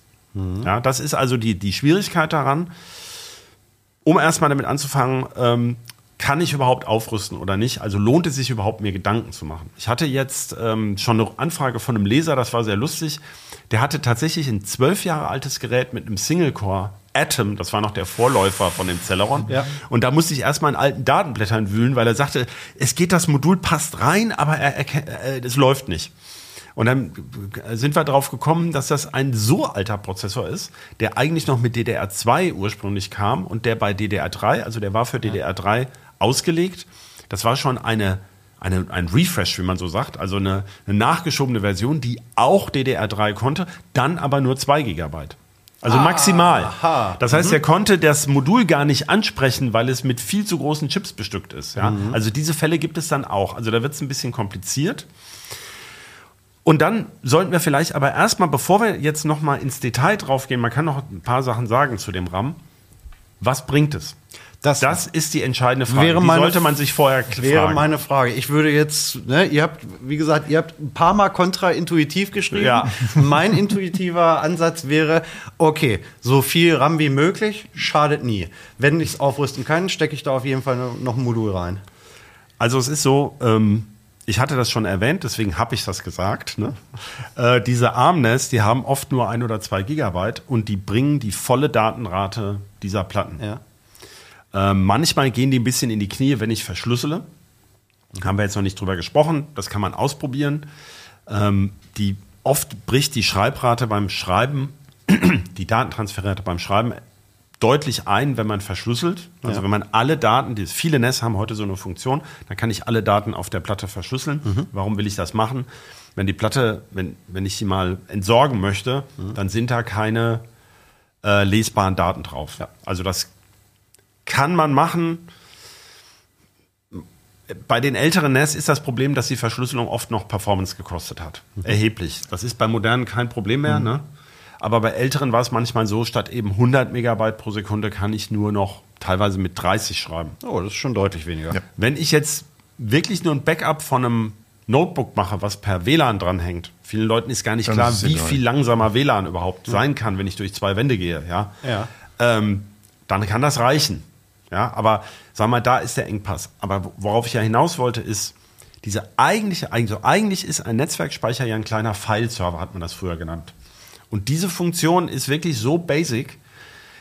Ja, das ist also die, die Schwierigkeit daran um erstmal damit anzufangen, ähm, kann ich überhaupt aufrüsten oder nicht? Also lohnt es sich überhaupt, mir Gedanken zu machen? Ich hatte jetzt ähm, schon eine Anfrage von einem Leser, das war sehr lustig. Der hatte tatsächlich ein zwölf Jahre altes Gerät mit einem Single-Core Atom, das war noch der Vorläufer von dem Celeron. Ja. Und da musste ich erstmal in alten Datenblättern wühlen, weil er sagte, es geht, das Modul passt rein, aber er, er, äh, es läuft nicht. Und dann sind wir darauf gekommen, dass das ein so alter Prozessor ist, der eigentlich noch mit DDR2 ursprünglich kam und der bei DDR3, also der war für DDR3 ausgelegt. Das war schon eine, eine, ein Refresh, wie man so sagt, also eine, eine nachgeschobene Version, die auch DDR3 konnte, dann aber nur 2 Gigabyte. Also maximal. aha. Das heißt, er konnte das Modul gar nicht ansprechen, weil es mit viel zu großen Chips bestückt ist. Ja? Also diese Fälle gibt es dann auch. Also da wird es ein bisschen kompliziert. Und dann sollten wir vielleicht aber erstmal, bevor wir jetzt nochmal ins Detail draufgehen, man kann noch ein paar Sachen sagen zu dem RAM. Was bringt es? Das, Das ist die entscheidende Frage. Wäre Die meine- sollte man sich vorher wäre fragen. meine Frage. Ich würde jetzt, ne, ihr habt, wie gesagt, ihr habt ein paar Mal kontraintuitiv geschrieben. Ja. Mein intuitiver Ansatz wäre, okay, so viel RAM wie möglich, schadet nie. Wenn ich es aufrüsten kann, stecke ich da auf jeden Fall noch ein Modul rein. Also es ist so, ähm, ich hatte das schon erwähnt, deswegen habe ich das gesagt. Ne? Äh, diese ARM-NES, die haben oft nur ein oder zwei Gigabyte und die bringen die volle Datenrate dieser Platten. Ja. Ähm, manchmal gehen die ein bisschen in die Knie, wenn ich verschlüssele. Haben wir jetzt noch nicht drüber gesprochen. Das kann man ausprobieren. Ähm, die, oft bricht die Schreibrate beim Schreiben, die Datentransferrate beim Schreiben deutlich ein, wenn man verschlüsselt. Also Ja. wenn man alle Daten, die, viele NES haben heute so eine Funktion, dann kann ich alle Daten auf der Platte verschlüsseln. Warum will ich das machen? Wenn die Platte, wenn, wenn ich sie mal entsorgen möchte, dann sind da keine äh, lesbaren Daten drauf. Also das kann man machen. Bei den älteren NES ist das Problem, dass die Verschlüsselung oft noch Performance gekostet hat. Erheblich. Das ist bei modernen kein Problem mehr. Ne? Aber bei älteren war es manchmal so, statt eben 100 Megabyte pro Sekunde kann ich nur noch teilweise mit 30 schreiben. Oh, das ist schon deutlich weniger. Ja. Wenn ich jetzt wirklich nur ein Backup von einem Notebook mache, was per WLAN dranhängt, vielen Leuten ist gar nicht Dann klar, wie egal. viel langsamer WLAN überhaupt sein kann, wenn ich durch zwei Wände gehe. Ja. Ja. Ähm, dann kann das reichen. Ja, aber sag mal, da ist der Engpass. Aber worauf ich ja hinaus wollte, ist, diese eigentliche, also eigentlich ist ein Netzwerkspeicher ja ein kleiner File-Server, hat man das früher genannt. Und diese Funktion ist wirklich so basic,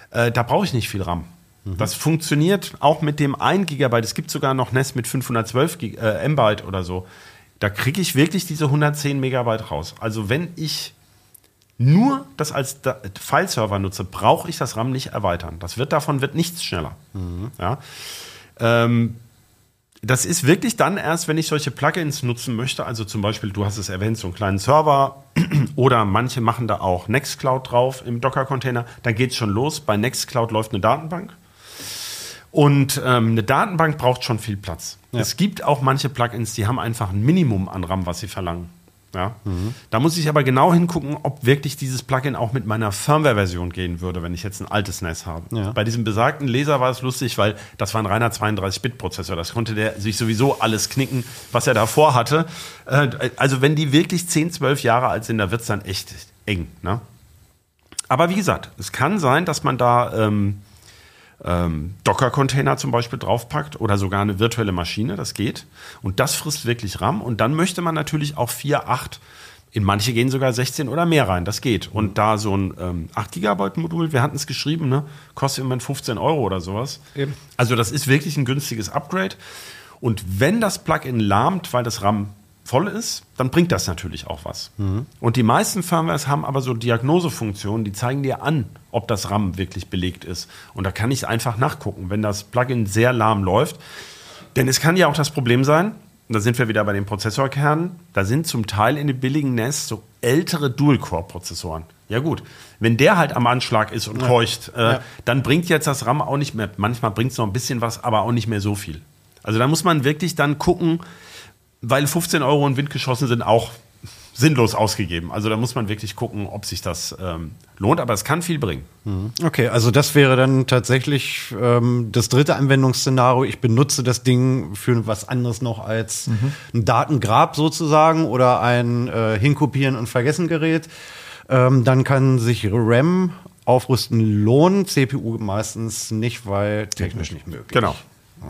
äh, da brauche ich nicht viel RAM. Das funktioniert auch mit dem 1 GB. Es gibt sogar noch NES mit 512 Gig, äh, MB oder so. Da kriege ich wirklich diese 110 Megabyte raus. Also wenn ich nur das als File-Server nutze, brauche ich das RAM nicht erweitern. Das wird davon wird nichts schneller. Ja. Ähm, das ist wirklich dann erst, wenn ich solche Plugins nutzen möchte. Also zum Beispiel, du hast es erwähnt, so einen kleinen Server oder manche machen da auch Nextcloud drauf im Docker-Container. Dann geht's schon los. Bei Nextcloud läuft eine Datenbank. Und ähm, eine Datenbank braucht schon viel Platz. Es gibt auch manche Plugins, die haben einfach ein Minimum an RAM, was sie verlangen. Ja? Da muss ich aber genau hingucken, ob wirklich dieses Plugin auch mit meiner Firmware-Version gehen würde, wenn ich jetzt ein altes NES habe. Ja. Bei diesem besagten Laser war es lustig, weil das war ein reiner 32-Bit-Prozessor. Das konnte der sich sowieso alles knicken, was er davor hatte. Äh, also wenn die wirklich 10, 12 Jahre alt sind, da wird es dann echt eng. Ne? Aber wie gesagt, es kann sein, dass man da ähm, ähm, Docker-Container zum Beispiel draufpackt oder sogar eine virtuelle Maschine, das geht. Und das frisst wirklich RAM. Und dann möchte man natürlich auch 4, 8, in manche gehen sogar 16 oder mehr rein, das geht. Und da so ein ähm, 8 Gigabyte Modul, wir hatten es geschrieben, ne, kostet im Moment 15 Euro oder sowas. Eben. Also das ist wirklich ein günstiges Upgrade. Und wenn das Plugin lahmt, weil das RAM voll ist, dann bringt das natürlich auch was. Und die meisten Firmwares haben aber so Diagnosefunktionen, die zeigen dir an, ob das RAM wirklich belegt ist. Und da kann ich einfach nachgucken, wenn das Plugin sehr lahm läuft. Denn es kann ja auch das Problem sein, da sind wir wieder bei den Prozessorkernen, da sind zum Teil in den billigen NES so ältere Dual-Core-Prozessoren. Ja gut, wenn der halt am Anschlag ist und keucht, äh, dann bringt jetzt das RAM auch nicht mehr, manchmal bringt es noch ein bisschen was, aber auch nicht mehr so viel. Also da muss man wirklich dann gucken, weil 15 Euro in Wind geschossen sind auch sinnlos ausgegeben. Also da muss man wirklich gucken, ob sich das ähm, lohnt, aber es kann viel bringen. Okay, also das wäre dann tatsächlich ähm, das dritte Anwendungsszenario. Ich benutze das Ding für was anderes noch als ein Datengrab sozusagen oder ein äh, Hinkopieren und Vergessen Gerät. Ähm, dann kann sich RAM aufrüsten lohnen, CPU meistens nicht, weil technisch nicht möglich. Genau.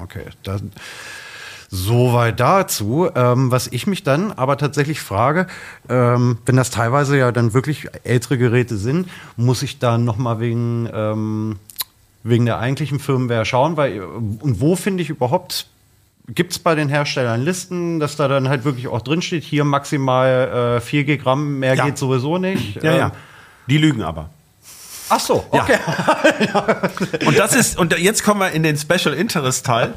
Okay, dann Soweit dazu. Ähm, was ich mich dann aber tatsächlich frage, ähm, wenn das teilweise ja dann wirklich ältere Geräte sind, muss ich da nochmal wegen, ähm, wegen der eigentlichen Firmware schauen, weil und wo finde ich überhaupt, gibt es bei den Herstellern Listen, dass da dann halt wirklich auch drin steht, hier maximal äh, 4 GB RAM, mehr Ja. geht sowieso nicht. Ja, Ähm, ja. Die lügen aber. Ach so, Ja. okay. Und das ist, und jetzt kommen wir in den Special Interest Teil.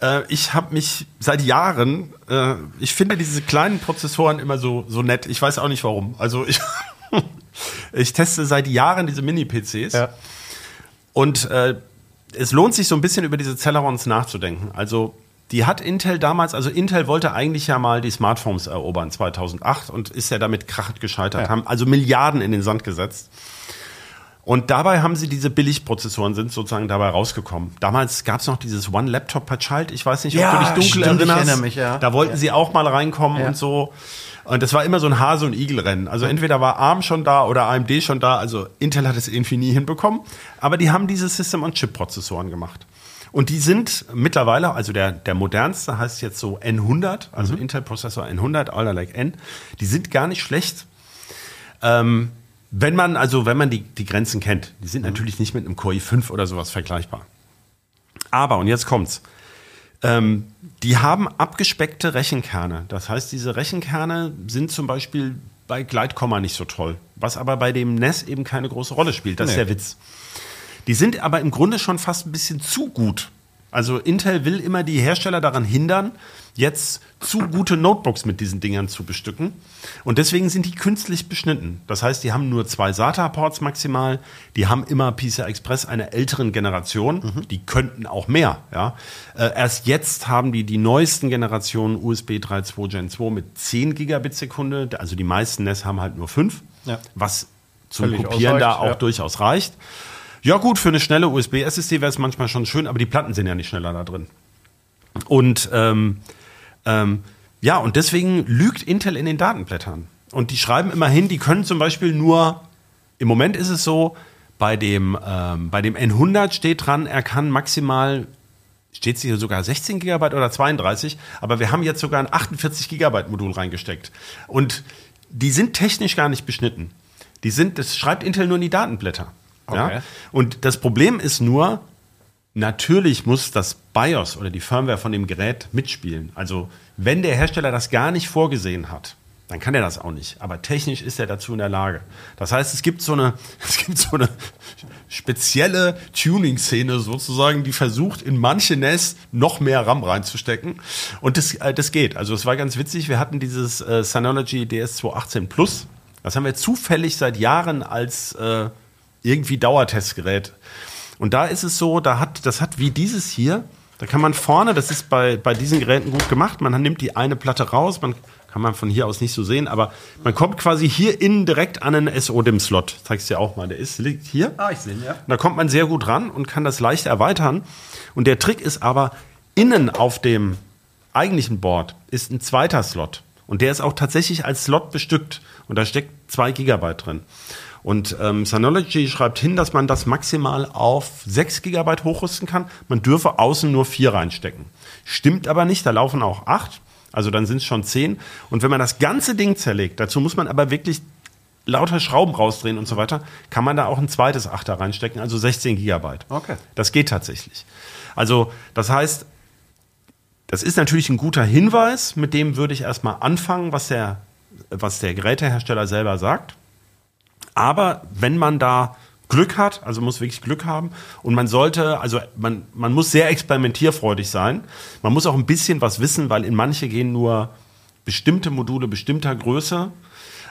Äh, ich habe mich seit Jahren, äh, ich finde diese kleinen Prozessoren immer so, so nett. Ich weiß auch nicht warum. Also ich, ich teste seit Jahren diese Mini-PCs. Ja. Und äh, es lohnt sich so ein bisschen über diese Celerons nachzudenken. Also die hat Intel damals, also Intel wollte eigentlich ja mal die Smartphones erobern 2008 und ist ja damit krachend gescheitert, Ja. haben also Milliarden in den Sand gesetzt. Und dabei haben sie diese Billigprozessoren sind sozusagen dabei rausgekommen. Damals gab es noch dieses One Laptop per Child. Ich weiß nicht, ob Ja, du dich dunkel stimmt, ich erinnerst. erinnere mich, ja. Da wollten sie auch mal reinkommen Ja. und so. Und das war immer so ein Hase- und Igel-Rennen. Also entweder war ARM schon da oder AMD schon da. Also Intel hat es irgendwie nie hinbekommen. Aber die haben diese System-on-Chip-Prozessoren gemacht. Und die sind mittlerweile, also der, der modernste heißt jetzt so N100, also Mhm. Intel-Prozessor N100, Alder like N. Die sind gar nicht schlecht. Ähm, wenn man, also wenn man die, die Grenzen kennt, die sind natürlich nicht mit einem Core i5 oder sowas vergleichbar. Aber, und jetzt kommt's, ähm, die haben abgespeckte Rechenkerne. Das heißt, diese Rechenkerne sind zum Beispiel bei Gleitkomma nicht so toll, was aber bei dem NES eben keine große Rolle spielt. Das ist Nee. der Witz. Die sind aber im Grunde schon fast ein bisschen zu gut. Also Intel will immer die Hersteller daran hindern, jetzt zu gute Notebooks mit diesen Dingern zu bestücken. Und deswegen sind die künstlich beschnitten. Das heißt, die haben nur zwei SATA-Ports maximal. Die haben immer PCI Express einer älteren Generation. Die könnten auch mehr. Ja. Äh, erst jetzt haben die die neuesten Generationen USB 3.2 Gen 2 mit 10 Gigabit Sekunde. Also die meisten NES haben halt nur 5. Ja. Was zum Völlig Kopieren da auch ja. durchaus reicht. Ja gut, für eine schnelle USB-SSD wäre es manchmal schon schön, aber die Platten sind ja nicht schneller da drin. Und ähm, ähm, ja, und deswegen lügt Intel in den Datenblättern. Und die schreiben immerhin, die können zum Beispiel nur, im Moment ist es so, Bei dem, ähm, bei dem N100 steht dran, er kann maximal, steht hier sogar 16 GB oder 32, aber wir haben jetzt sogar ein 48 GB Modul reingesteckt. Und die sind technisch gar nicht beschnitten. Die sind, das schreibt Intel nur in die Datenblätter. Ja? Okay. Und das Problem ist nur, natürlich muss das BIOS oder die Firmware von dem Gerät mitspielen. Also wenn der Hersteller das gar nicht vorgesehen hat, dann kann er das auch nicht. Aber technisch ist er dazu in der Lage. Das heißt, es gibt so eine, es gibt so eine spezielle Tuning-Szene sozusagen, die versucht, in manche NES noch mehr RAM reinzustecken. Und das, äh, das geht. Also es war ganz witzig. Wir hatten dieses äh, Synology DS218 Plus. Das haben wir zufällig seit Jahren als äh, irgendwie Dauertestgerät. Und da ist es so, da hat, das hat wie dieses hier, da kann man vorne, das ist bei, bei diesen Geräten gut gemacht, man nimmt die eine Platte raus, man kann man von hier aus nicht so sehen, aber man kommt quasi hier innen direkt an einen SO-DIM-Slot. Zeig's dir auch mal, der ist, liegt hier. Ah, ich sehe ihn, ja. Und da kommt man sehr gut ran und kann das leicht erweitern. Und der Trick ist aber, innen auf dem eigentlichen Board ist ein zweiter Slot. Und der ist auch tatsächlich als Slot bestückt. Und da steckt zwei Gigabyte drin. Und ähm, Synology schreibt hin, dass man das maximal auf 6 Gigabyte hochrüsten kann. Man dürfe außen nur 4 reinstecken. Stimmt aber nicht, da laufen auch 8. Also dann sind es schon 10. Und wenn man das ganze Ding zerlegt, dazu muss man aber wirklich lauter Schrauben rausdrehen und so weiter, kann man da auch ein zweites Achter reinstecken, also 16 Gigabyte. Okay. Das geht tatsächlich. Also das heißt, das ist natürlich ein guter Hinweis, mit dem würde ich erstmal anfangen, was der, was der Gerätehersteller selber sagt. Aber wenn man da Glück hat, also muss wirklich Glück haben und man sollte, also man, man muss sehr experimentierfreudig sein. Man muss auch ein bisschen was wissen, weil in manche gehen nur bestimmte Module bestimmter Größe.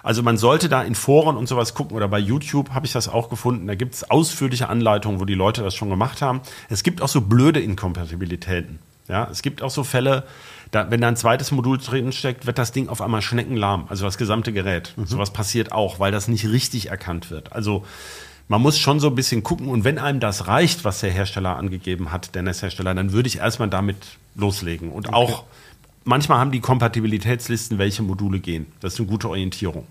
Also man sollte da in Foren und sowas gucken oder bei YouTube habe ich das auch gefunden. Da gibt es ausführliche Anleitungen, wo die Leute das schon gemacht haben. Es gibt auch so blöde Inkompatibilitäten. Ja, es gibt auch so Fälle, da, wenn da ein zweites Modul drin steckt, wird das Ding auf einmal schneckenlahm, also das gesamte Gerät. Sowas passiert auch, weil das nicht richtig erkannt wird. Also man muss schon so ein bisschen gucken und wenn einem das reicht, was der Hersteller angegeben hat, der Netzhersteller, dann würde ich erstmal damit loslegen. Und auch manchmal haben die Kompatibilitätslisten, welche Module gehen. Das ist eine gute Orientierung.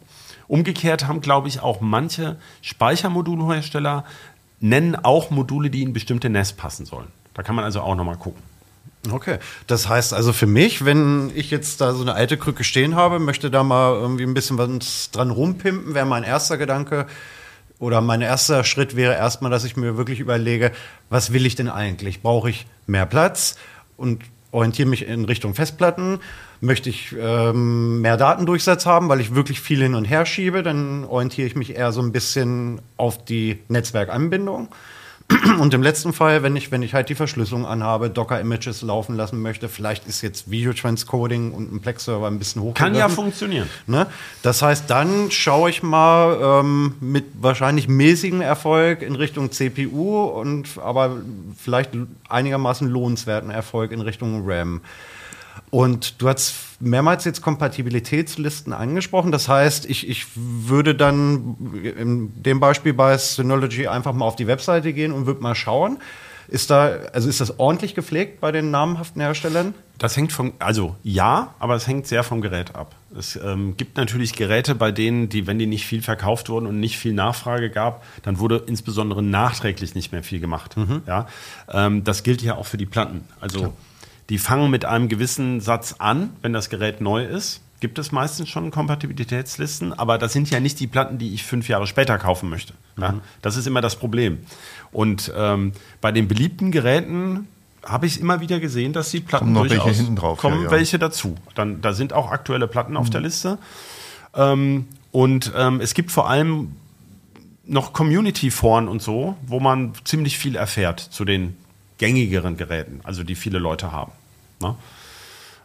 Umgekehrt haben, glaube ich, auch manche Speichermodulhersteller nennen auch Module, die in bestimmte NES passen sollen. Da kann man also auch nochmal gucken. Okay. Das heißt also für mich, wenn ich jetzt da so eine alte Krücke stehen habe, möchte da mal irgendwie ein bisschen was dran rumpimpen, wäre mein erster Gedanke oder mein erster Schritt wäre erstmal, dass ich mir wirklich überlege, was will ich denn eigentlich? Brauche ich mehr Platz und orientiere mich in Richtung Festplatten? Möchte ich ähm, mehr Datendurchsatz haben, weil ich wirklich viel hin und her schiebe? Dann orientiere ich mich eher so ein bisschen auf die Netzwerkanbindung. Und im letzten Fall, wenn ich, wenn ich halt die Verschlüsselung anhabe, Docker-Images laufen lassen möchte, vielleicht ist jetzt Video-Transcoding und ein Plex-Server ein bisschen hoch. Kann ja funktionieren. Ne? Das heißt, dann schaue ich mal ähm, mit wahrscheinlich mäßigem Erfolg in Richtung CPU und aber vielleicht einigermaßen lohnenswerten Erfolg in Richtung RAM. Und du hast mehrmals jetzt Kompatibilitätslisten angesprochen. Das heißt, ich, ich würde dann in dem Beispiel bei Synology einfach mal auf die Webseite gehen und würde mal schauen. Ist da, also ist das ordentlich gepflegt bei den namhaften Herstellern? Das hängt vom, also ja, aber es hängt sehr vom Gerät ab. Es ähm, gibt natürlich Geräte, bei denen, die, wenn die nicht viel verkauft wurden und nicht viel Nachfrage gab, dann wurde insbesondere nachträglich nicht mehr viel gemacht. Ja, ähm, das gilt ja auch für die Platten. Also die fangen mit einem gewissen Satz an, wenn das Gerät neu ist. Gibt es meistens schon Kompatibilitätslisten, aber das sind ja nicht die Platten, die ich fünf Jahre später kaufen möchte. Ja, das ist immer das Problem. Und ähm, bei den beliebten Geräten habe ich immer wieder gesehen, dass die Platten Kommen noch welche hinten drauf, kommen ja, ja. welche dazu. Dann, da sind auch aktuelle Platten auf der Liste. Ähm, und ähm, es gibt vor allem noch Community-Foren und so, wo man ziemlich viel erfährt zu den gängigeren Geräten, also die viele Leute haben. Ne?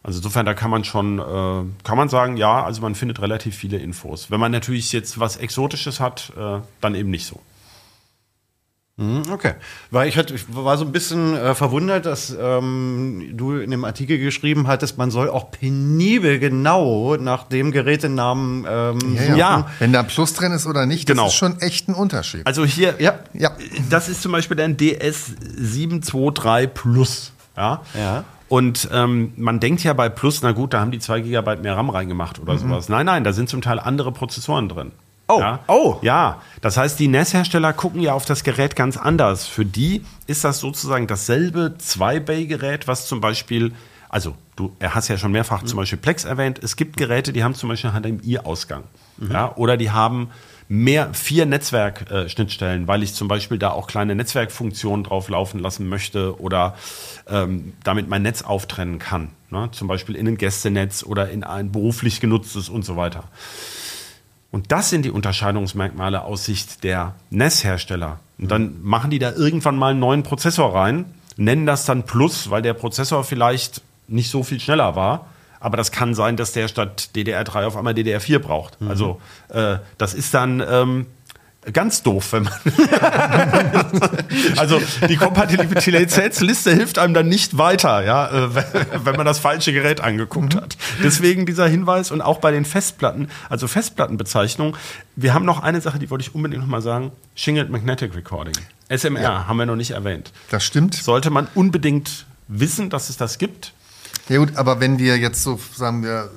Also insofern, da kann man schon, äh, kann man sagen, ja, also man findet relativ viele Infos. Wenn man natürlich jetzt was Exotisches hat, äh, dann eben nicht so. Mhm, Okay, weil ich, hatte, ich war so ein bisschen äh, verwundert, dass ähm, du in dem Artikel geschrieben hattest, man soll auch penibel genau nach dem Gerätenamen ähm, Ja, suchen. Ja. Wenn da ein Plus drin ist oder nicht, das Genau. ist schon echt ein Unterschied. Also hier, Ja. ja. das ist zum Beispiel ein DS723 Plus. Ja. Ja. Und ähm, man denkt ja bei Plus, na gut, da haben die 2 GB mehr RAM reingemacht oder sowas. Nein, nein, da sind zum Teil andere Prozessoren drin. Oh, ja? oh. Ja, das heißt, die NAS-Hersteller gucken ja auf das Gerät ganz anders. Für die ist das sozusagen dasselbe 2-Bay-Gerät, was zum Beispiel, also du hast ja schon mehrfach zum Beispiel Plex erwähnt, es gibt Geräte, die haben zum Beispiel HDMI-Ausgang. Ja, oder die haben mehr, vier Netzwerkschnittstellen, weil ich zum Beispiel da auch kleine Netzwerkfunktionen drauf laufen lassen möchte oder ähm, damit mein Netz auftrennen kann. Ne? Zum Beispiel in ein Gästenetz oder in ein beruflich genutztes und so weiter. Und das sind die Unterscheidungsmerkmale aus Sicht der NES-Hersteller. Und dann machen die da irgendwann mal einen neuen Prozessor rein, nennen das dann Plus, weil der Prozessor vielleicht nicht so viel schneller war. Aber das kann sein, dass der statt DDR3 auf einmal DDR4 braucht. Also äh, das ist dann ähm, ganz doof, wenn man. also die Kompatibilitätsliste hilft einem dann nicht weiter, ja, äh, wenn- man das falsche Gerät angeguckt hat. Deswegen dieser Hinweis und auch bei den Festplatten, also Festplattenbezeichnung. Wir haben noch eine Sache, die wollte ich unbedingt noch mal sagen: Shingled Magnetic Recording. SMR haben wir noch nicht erwähnt. Das stimmt. Sollte man unbedingt wissen, dass es das gibt. Ja gut, aber wenn wir jetzt so, sagen wir,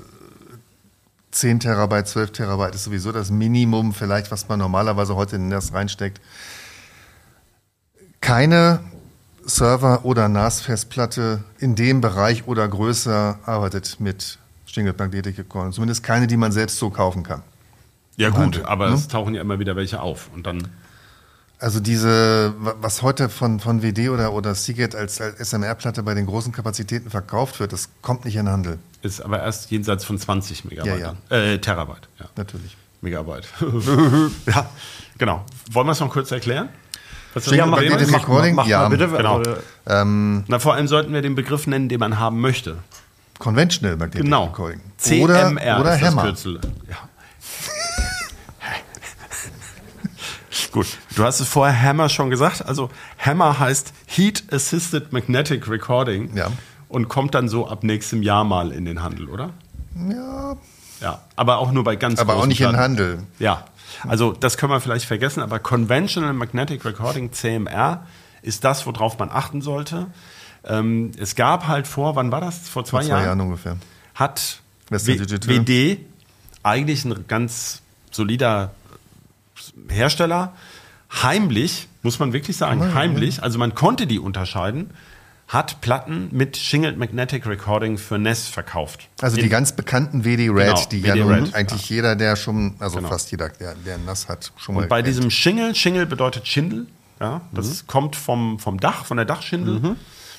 10 Terabyte, 12 Terabyte ist sowieso das Minimum vielleicht, was man normalerweise heute in das reinsteckt. Keine Server- oder NAS-Festplatte in dem Bereich oder größer arbeitet mit Shingled Magnetic. Zumindest keine, die man selbst so kaufen kann. Ja gut, Handel, aber ne? es tauchen ja immer wieder welche auf und dann Also diese, wa- was heute von, von WD oder, oder Seagate als, als SMR-Platte bei den großen Kapazitäten verkauft wird, das kommt nicht in den Handel. ist aber erst jenseits von 20 Megabyte. Ja, Äh, Terabyte, ja. Natürlich. Megabyte. ja, genau. Wollen wir es noch kurz erklären? Was Magnetic ist? Mach- Recording? mach Ja, mal bitte. genau. Also, Ähm, Na, vor allem sollten wir den Begriff nennen, den man haben möchte. Conventional Magnetic Genau. Recording. CMR oder oder ist Hammer. das Kürzel. Ja. Gut, du hast es vorher Hammer schon gesagt. Also Hammer heißt Heat Assisted Magnetic Recording Ja. und kommt dann so ab nächstem Jahr mal in den Handel, oder? Ja, Ja, aber auch nur bei ganz aber auch nicht in den Platten. Handel. Ja, also das können wir vielleicht vergessen, aber Conventional Magnetic Recording, CMR, ist das, worauf man achten sollte. Ähm, es gab halt vor, wann war das? Vor zwei, Vor zwei Jahren? Jahren ungefähr. Hat. WD, eigentlich ein ganz solider Hersteller, heimlich, muss man wirklich sagen, heimlich, also man konnte die unterscheiden, hat Platten mit Shingled Magnetic Recording für NES verkauft. Also die In- ganz bekannten WD Red, Genau, die WD ja nun Red, eigentlich jeder, der schon, also Genau. fast jeder, der, der nass hat, schon mal Und bei kennt. diesem Shingle, Shingle bedeutet Schindel, ja, das Mhm. kommt vom, vom Dach, von der Dachschindel,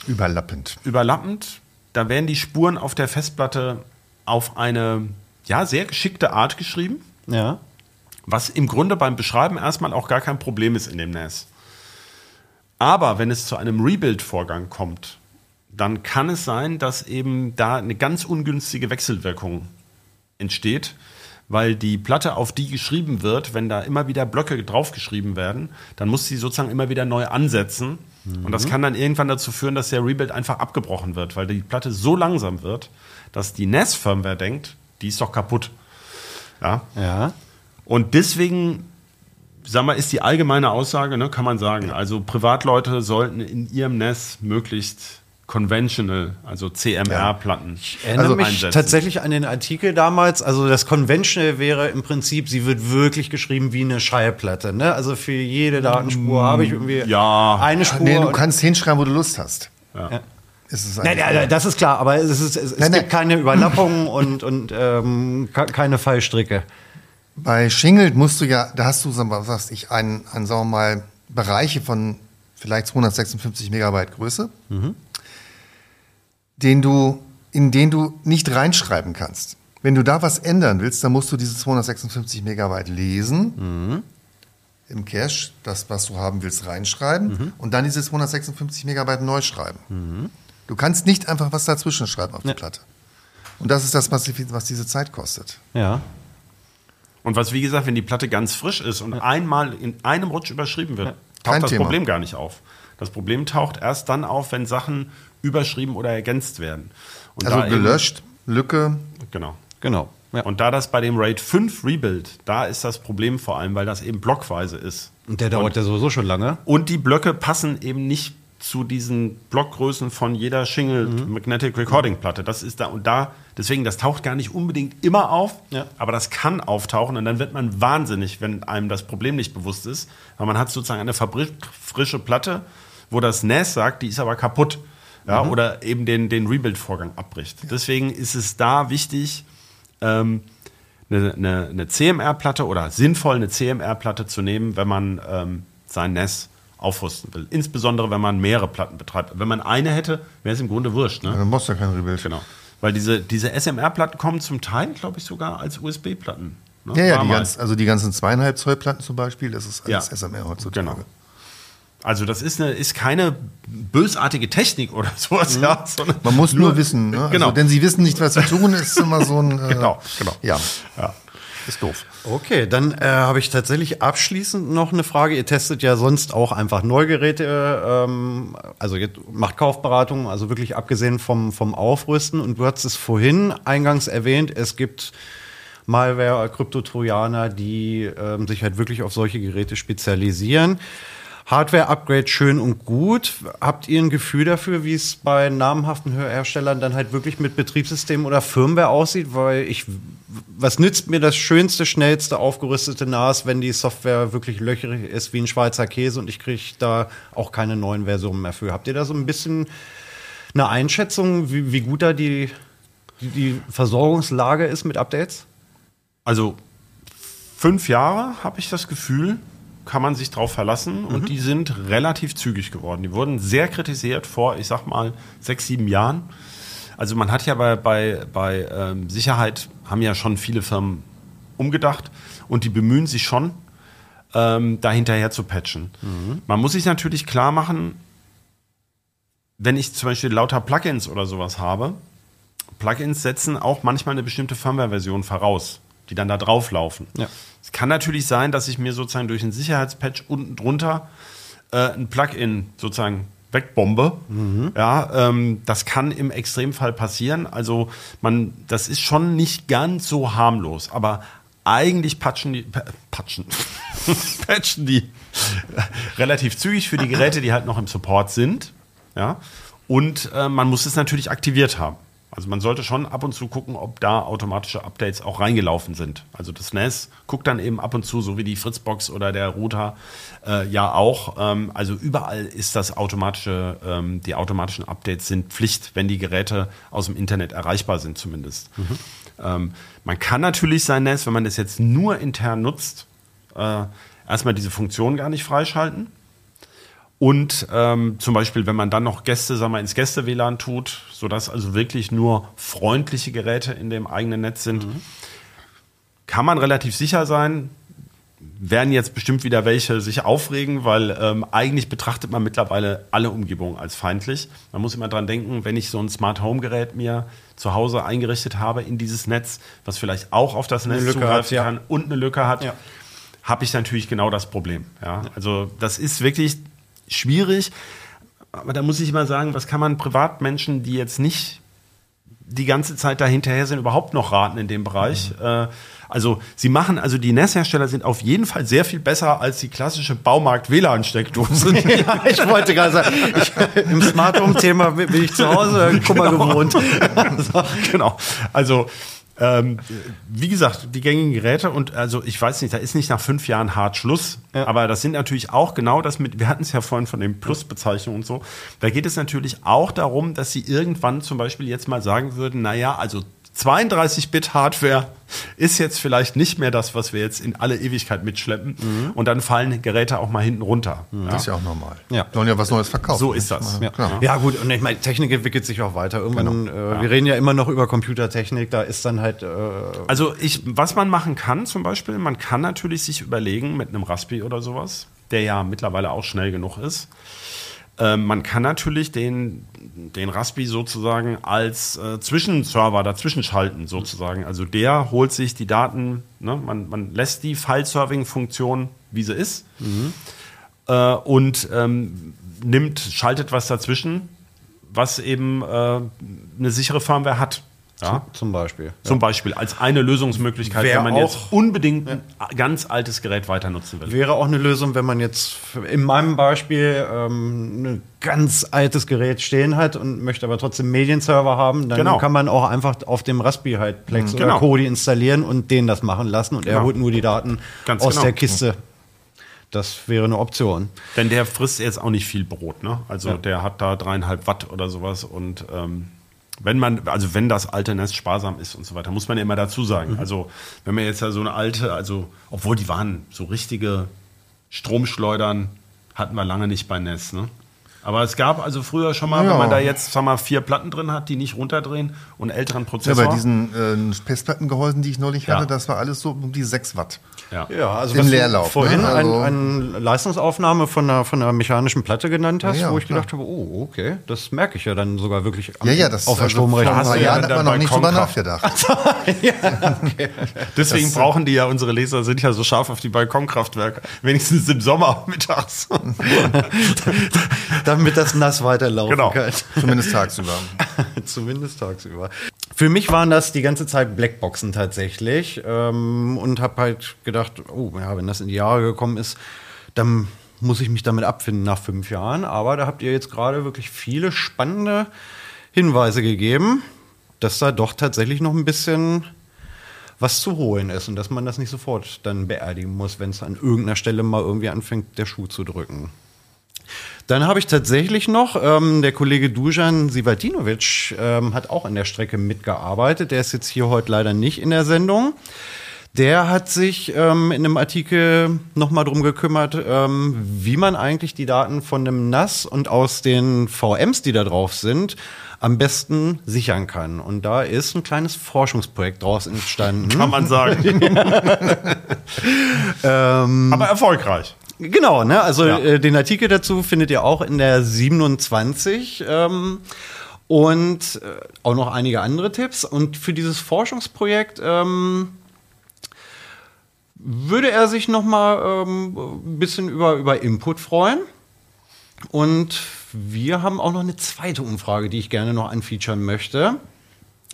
überlappend. überlappend. Da werden die Spuren auf der Festplatte auf eine ja, sehr geschickte Art geschrieben, ja. Was im Grunde beim Beschreiben erstmal auch gar kein Problem ist in dem NAS. Aber wenn es zu einem Rebuild-Vorgang kommt, dann kann es sein, dass eben da eine ganz ungünstige Wechselwirkung entsteht, weil die Platte, auf die geschrieben wird, wenn da immer wieder Blöcke draufgeschrieben werden, dann muss sie sozusagen immer wieder neu ansetzen. Und das kann dann irgendwann dazu führen, dass der Rebuild einfach abgebrochen wird, weil die Platte so langsam wird, dass die NAS-Firmware denkt, die ist doch kaputt. Ja. Ja. Und deswegen, sag mal, ist die allgemeine Aussage, ne, kann man sagen, also Privatleute sollten in ihrem NAS möglichst conventional, also CMR-Platten Ich erinnere Also mich einsetzen. tatsächlich an den Artikel damals. Also das Conventional wäre im Prinzip, sie wird wirklich geschrieben wie eine Schallplatte. Ne? Also für jede Datenspur habe ich irgendwie Ja. eine Spur. Nee, du kannst hinschreiben, wo du Lust hast. Ja. Ist es Nein, nein, das ist klar, aber es, ist, es, es Nein, gibt nein. keine Überlappungen und, und ähm, ke- keine Fallstricke. Bei Shingled musst du ja, da hast du, was ich, einen, einen, sagen wir mal, Bereiche von vielleicht 256 Megabyte Größe, den du, in den du nicht reinschreiben kannst. Wenn du da was ändern willst, dann musst du diese 256 Megabyte lesen, im Cache, das, was du haben willst, reinschreiben und dann diese 256 Megabyte neu schreiben. Du kannst nicht einfach was dazwischen schreiben auf die Platte. Und das ist das, was diese Zeit kostet. Ja. Und was, wie gesagt, wenn die Platte ganz frisch ist und einmal in einem Rutsch überschrieben wird, Kein taucht das Thema. Problem gar nicht auf. Das Problem taucht erst dann auf, wenn Sachen überschrieben oder ergänzt werden. Und Also da eben- gelöscht, Lücke, Genau. Genau. Ja. Und da das bei dem RAID 5 Rebuild, da ist das Problem vor allem, weil das eben blockweise ist. Und der dauert ja sowieso schon lange. Und die Blöcke passen eben nicht zu diesen Blockgrößen von jeder Shingle Magnetic Recording Platte. Das ist da und da. Deswegen, das taucht gar nicht unbedingt immer auf, Ja. aber das kann auftauchen und dann wird man wahnsinnig, wenn einem das Problem nicht bewusst ist, weil man hat sozusagen eine fabrikfrische Platte, wo das NAS sagt, die ist aber kaputt. Ja, oder eben den, den Rebuild-Vorgang abbricht. Deswegen ist es da wichtig, ähm, eine, eine, eine CMR-Platte oder sinnvoll eine CMR-Platte zu nehmen, wenn man ähm, sein NAS aufrüsten will. Insbesondere, wenn man mehrere Platten betreibt. Wenn man eine hätte, wäre es im Grunde wurscht. Ne? Dann brauchst du ja kein Rebuild. Genau. Weil diese, diese SMR-Platten kommen zum Teil, glaube ich, sogar als USB-Platten. Ne? Ja, ja, die ganz, also die ganzen zweieinhalb Zoll Platten zum Beispiel, das ist alles Ja. SMR heutzutage. Genau. Also das ist, eine, ist keine bösartige Technik oder sowas. Ja, Mhm. Man muss nur, wissen, ne? Genau. also, denn sie wissen nicht, was sie tun, ist immer so ein. Äh, Genau, genau. Ja, ja. Ist doof. Okay, dann äh, habe ich tatsächlich abschließend noch eine Frage. Ihr testet ja sonst auch einfach Neugeräte, ähm, also macht Kaufberatung, also wirklich abgesehen vom, vom Aufrüsten. Und du hast es vorhin eingangs erwähnt, es gibt Malware, Kryptotrojaner, die ähm, sich halt wirklich auf solche Geräte spezialisieren. Hardware-Upgrade schön und gut. Habt ihr ein Gefühl dafür, wie es bei namhaften Herstellern dann halt wirklich mit Betriebssystem oder Firmware aussieht? Weil ich, was nützt mir das schönste, schnellste, aufgerüstete NAS, wenn die Software wirklich löcherig ist wie ein Schweizer Käse und ich kriege da auch keine neuen Versionen mehr für? Habt ihr da so ein bisschen eine Einschätzung, wie, wie gut da die, die, die Versorgungslage ist mit Updates? Also fünf Jahre habe ich das Gefühl, kann man sich drauf verlassen und die sind relativ zügig geworden. Die wurden sehr kritisiert vor, ich sag mal, sechs, sieben Jahren. Also man hat ja bei, bei, bei ähm, Sicherheit, haben ja schon viele Firmen umgedacht und die bemühen sich schon, ähm, da hinterher zu patchen. Man muss sich natürlich klar machen, wenn ich zum Beispiel lauter Plugins oder sowas habe, Plugins setzen auch manchmal eine bestimmte Firmware-Version voraus, die dann da drauf laufen. Ja. Kann natürlich sein, dass ich mir sozusagen durch einen Sicherheitspatch unten drunter äh, ein Plugin sozusagen wegbombe. Ja, ähm, das kann im Extremfall passieren. Also man, das ist schon nicht ganz so harmlos, aber eigentlich patchen die, pa- patchen, patchen die relativ zügig für die Geräte, die halt noch im Support sind. Ja, und äh, man muss es natürlich aktiviert haben. Also man sollte schon ab und zu gucken, ob da automatische Updates auch reingelaufen sind. Also das NAS guckt dann eben ab und zu, so wie die Fritzbox oder der Router äh, ja auch. Ähm, also überall ist das automatische, ähm, die automatischen Updates sind Pflicht, wenn die Geräte aus dem Internet erreichbar sind zumindest. Ähm, man kann natürlich sein NAS, wenn man es jetzt nur intern nutzt, äh, erstmal diese Funktion gar nicht freischalten. Und ähm, zum Beispiel, wenn man dann noch Gäste, sagen wir, ins Gäste-WLAN tut, sodass also wirklich nur freundliche Geräte in dem eigenen Netz sind, kann man relativ sicher sein, werden jetzt bestimmt wieder welche sich aufregen, weil ähm, eigentlich betrachtet man mittlerweile alle Umgebungen als feindlich. Man muss immer dran denken, wenn ich so ein Smart Home Gerät mir zu Hause eingerichtet habe in dieses Netz, was vielleicht auch auf das Netz Lücke zugreifen hat, ja. kann und eine Lücke hat, Ja. habe ich natürlich genau das Problem. Ja? Also das ist wirklich schwierig. Aber da muss ich mal sagen, was kann man Privatmenschen, die jetzt nicht die ganze Zeit dahinterher sind, überhaupt noch raten in dem Bereich? Äh, also sie machen, also die NAS-Hersteller sind auf jeden Fall sehr viel besser als die klassische Baumarkt-WLAN-Steckdose. Ja, ich wollte gerade sagen, ich, im Smart Home Thema bin ich zu Hause Kummer gewohnt. genau. Also ähm, wie gesagt, die gängigen Geräte und also ich weiß nicht, da ist nicht nach fünf Jahren hart Schluss, Ja. aber das sind natürlich auch genau das mit, wir hatten es ja vorhin von den Plus-Bezeichnungen und so, da geht es natürlich auch darum, dass sie irgendwann zum Beispiel jetzt mal sagen würden, naja, also 32-Bit-Hardware ist jetzt vielleicht nicht mehr das, was wir jetzt in alle Ewigkeit mitschleppen und dann fallen Geräte auch mal hinten runter. Das ist ja auch normal. Ja. Sollen ja was Neues verkaufen. So ist das. Ja. Ja, gut, und ich meine, Technik entwickelt sich auch weiter. Irgendwann, äh, wir reden ja immer noch über Computertechnik, da ist dann halt, äh, Also ich, was man machen kann zum Beispiel, man kann natürlich sich überlegen mit einem Raspi oder sowas, der ja mittlerweile auch schnell genug ist. Ähm, man kann natürlich den, den Raspi sozusagen als äh, Zwischenserver dazwischen schalten, sozusagen. Also der holt sich die Daten, ne? man, man lässt die File-Serving-Funktion, wie sie ist, äh, und ähm, nimmt, schaltet was dazwischen, was eben äh, eine sichere Firmware hat. Ja? Zum Beispiel. Zum Beispiel als eine Lösungsmöglichkeit, Wär wenn man auch- jetzt unbedingt ein ganz altes Gerät weiter nutzen will. Wäre auch eine Lösung, wenn man jetzt in meinem Beispiel ähm, ein ganz altes Gerät stehen hat und möchte aber trotzdem Medienserver haben, dann Genau. kann man auch einfach auf dem Raspberry halt Plex oder Genau. Kodi installieren und den das machen lassen und er Genau. holt nur die Daten Ganz aus genau. der Kiste. Das wäre eine Option. Denn der frisst jetzt auch nicht viel Brot, ne? Also der hat da dreieinhalb Watt oder sowas und ähm, wenn man, also wenn das alte Nest sparsam ist und so weiter, muss man ja immer dazu sagen. Mhm. Also wenn man jetzt ja so eine alte, also obwohl die waren so richtige Stromschleudern, hatten wir lange nicht bei Nest, ne? Aber es gab also früher schon mal, Ja. wenn man da jetzt, sag mal, vier Platten drin hat, die nicht runterdrehen und älteren Ja, Prozessor. bei diesen äh, Festplattengehäusen, die ich neulich Ja. hatte, das war alles so um die 6 Watt. ja. Ja, also Im Leerlauf, vorhin ne? Also- ein, eine Leistungsaufnahme von einer, von einer mechanischen Platte genannt hast, Ja, ja, wo ich klar. gedacht habe, oh, okay, das merke ich ja dann sogar wirklich am- Ja, ja, das auf der also vor Stromrechnung. ein hast paar du ja Jahren dann hat man noch nicht drüber nachgedacht. Deswegen brauchen die ja, unsere Leser sind ja so scharf auf die Balkonkraftwerke. Wenigstens im Sommer mittags. damit das nass weiterlaufen Genau. kann. Zumindest tagsüber. Zumindest tagsüber. Für mich waren das die ganze Zeit Blackboxen tatsächlich ähm, und habe halt gedacht, oh ja, wenn das in die Jahre gekommen ist, dann muss ich mich damit abfinden nach fünf Jahren. Aber da habt ihr jetzt gerade wirklich viele spannende Hinweise gegeben, dass da doch tatsächlich noch ein bisschen was zu holen ist und dass man das nicht sofort dann beerdigen muss, wenn es an irgendeiner Stelle mal irgendwie anfängt, der Schuh zu drücken. Dann habe ich tatsächlich noch, ähm, der Kollege Dujan Sivadinovic ähm, hat auch an der Strecke mitgearbeitet. Der ist jetzt hier heute leider nicht in der Sendung. Der hat sich ähm, in einem Artikel nochmal drum gekümmert, ähm, wie man eigentlich die Daten von einem NAS und aus den VMs, die da drauf sind, am besten sichern kann. Und da ist ein kleines Forschungsprojekt draus entstanden. Kann man sagen. Aber erfolgreich. Genau, ne? Also Ja. äh, den Artikel dazu findet ihr auch in der 27 ähm, und äh, auch noch einige andere Tipps. Und für dieses Forschungsprojekt ähm, würde er sich noch mal ähm, ein bisschen über, über Input freuen. Und wir haben auch noch eine zweite Umfrage, die ich gerne noch anfeaturen möchte.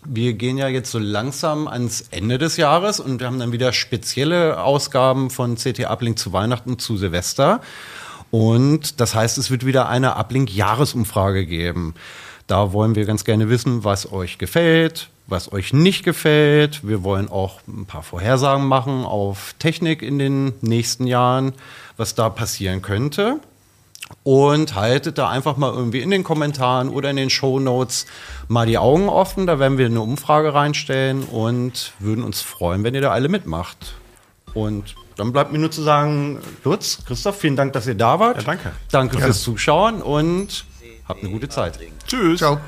Wir gehen ja jetzt so langsam ans Ende des Jahres und wir haben dann wieder spezielle Ausgaben von CT Uplink zu Weihnachten zu Silvester. Und das heißt, es wird wieder eine Uplink-Jahresumfrage geben. Da wollen wir ganz gerne wissen, was euch gefällt, was euch nicht gefällt. Wir wollen auch ein paar Vorhersagen machen auf Technik in den nächsten Jahren, was da passieren könnte. Und haltet da einfach mal irgendwie in den Kommentaren oder in den Shownotes mal die Augen offen. Da werden wir eine Umfrage reinstellen und würden uns freuen, wenn ihr da alle mitmacht. Und dann bleibt mir nur zu sagen, Lutz, Christoph, vielen Dank, dass ihr da wart. Ja, danke. Danke fürs Zuschauen und habt eine gute Zeit. Tschüss. Ciao.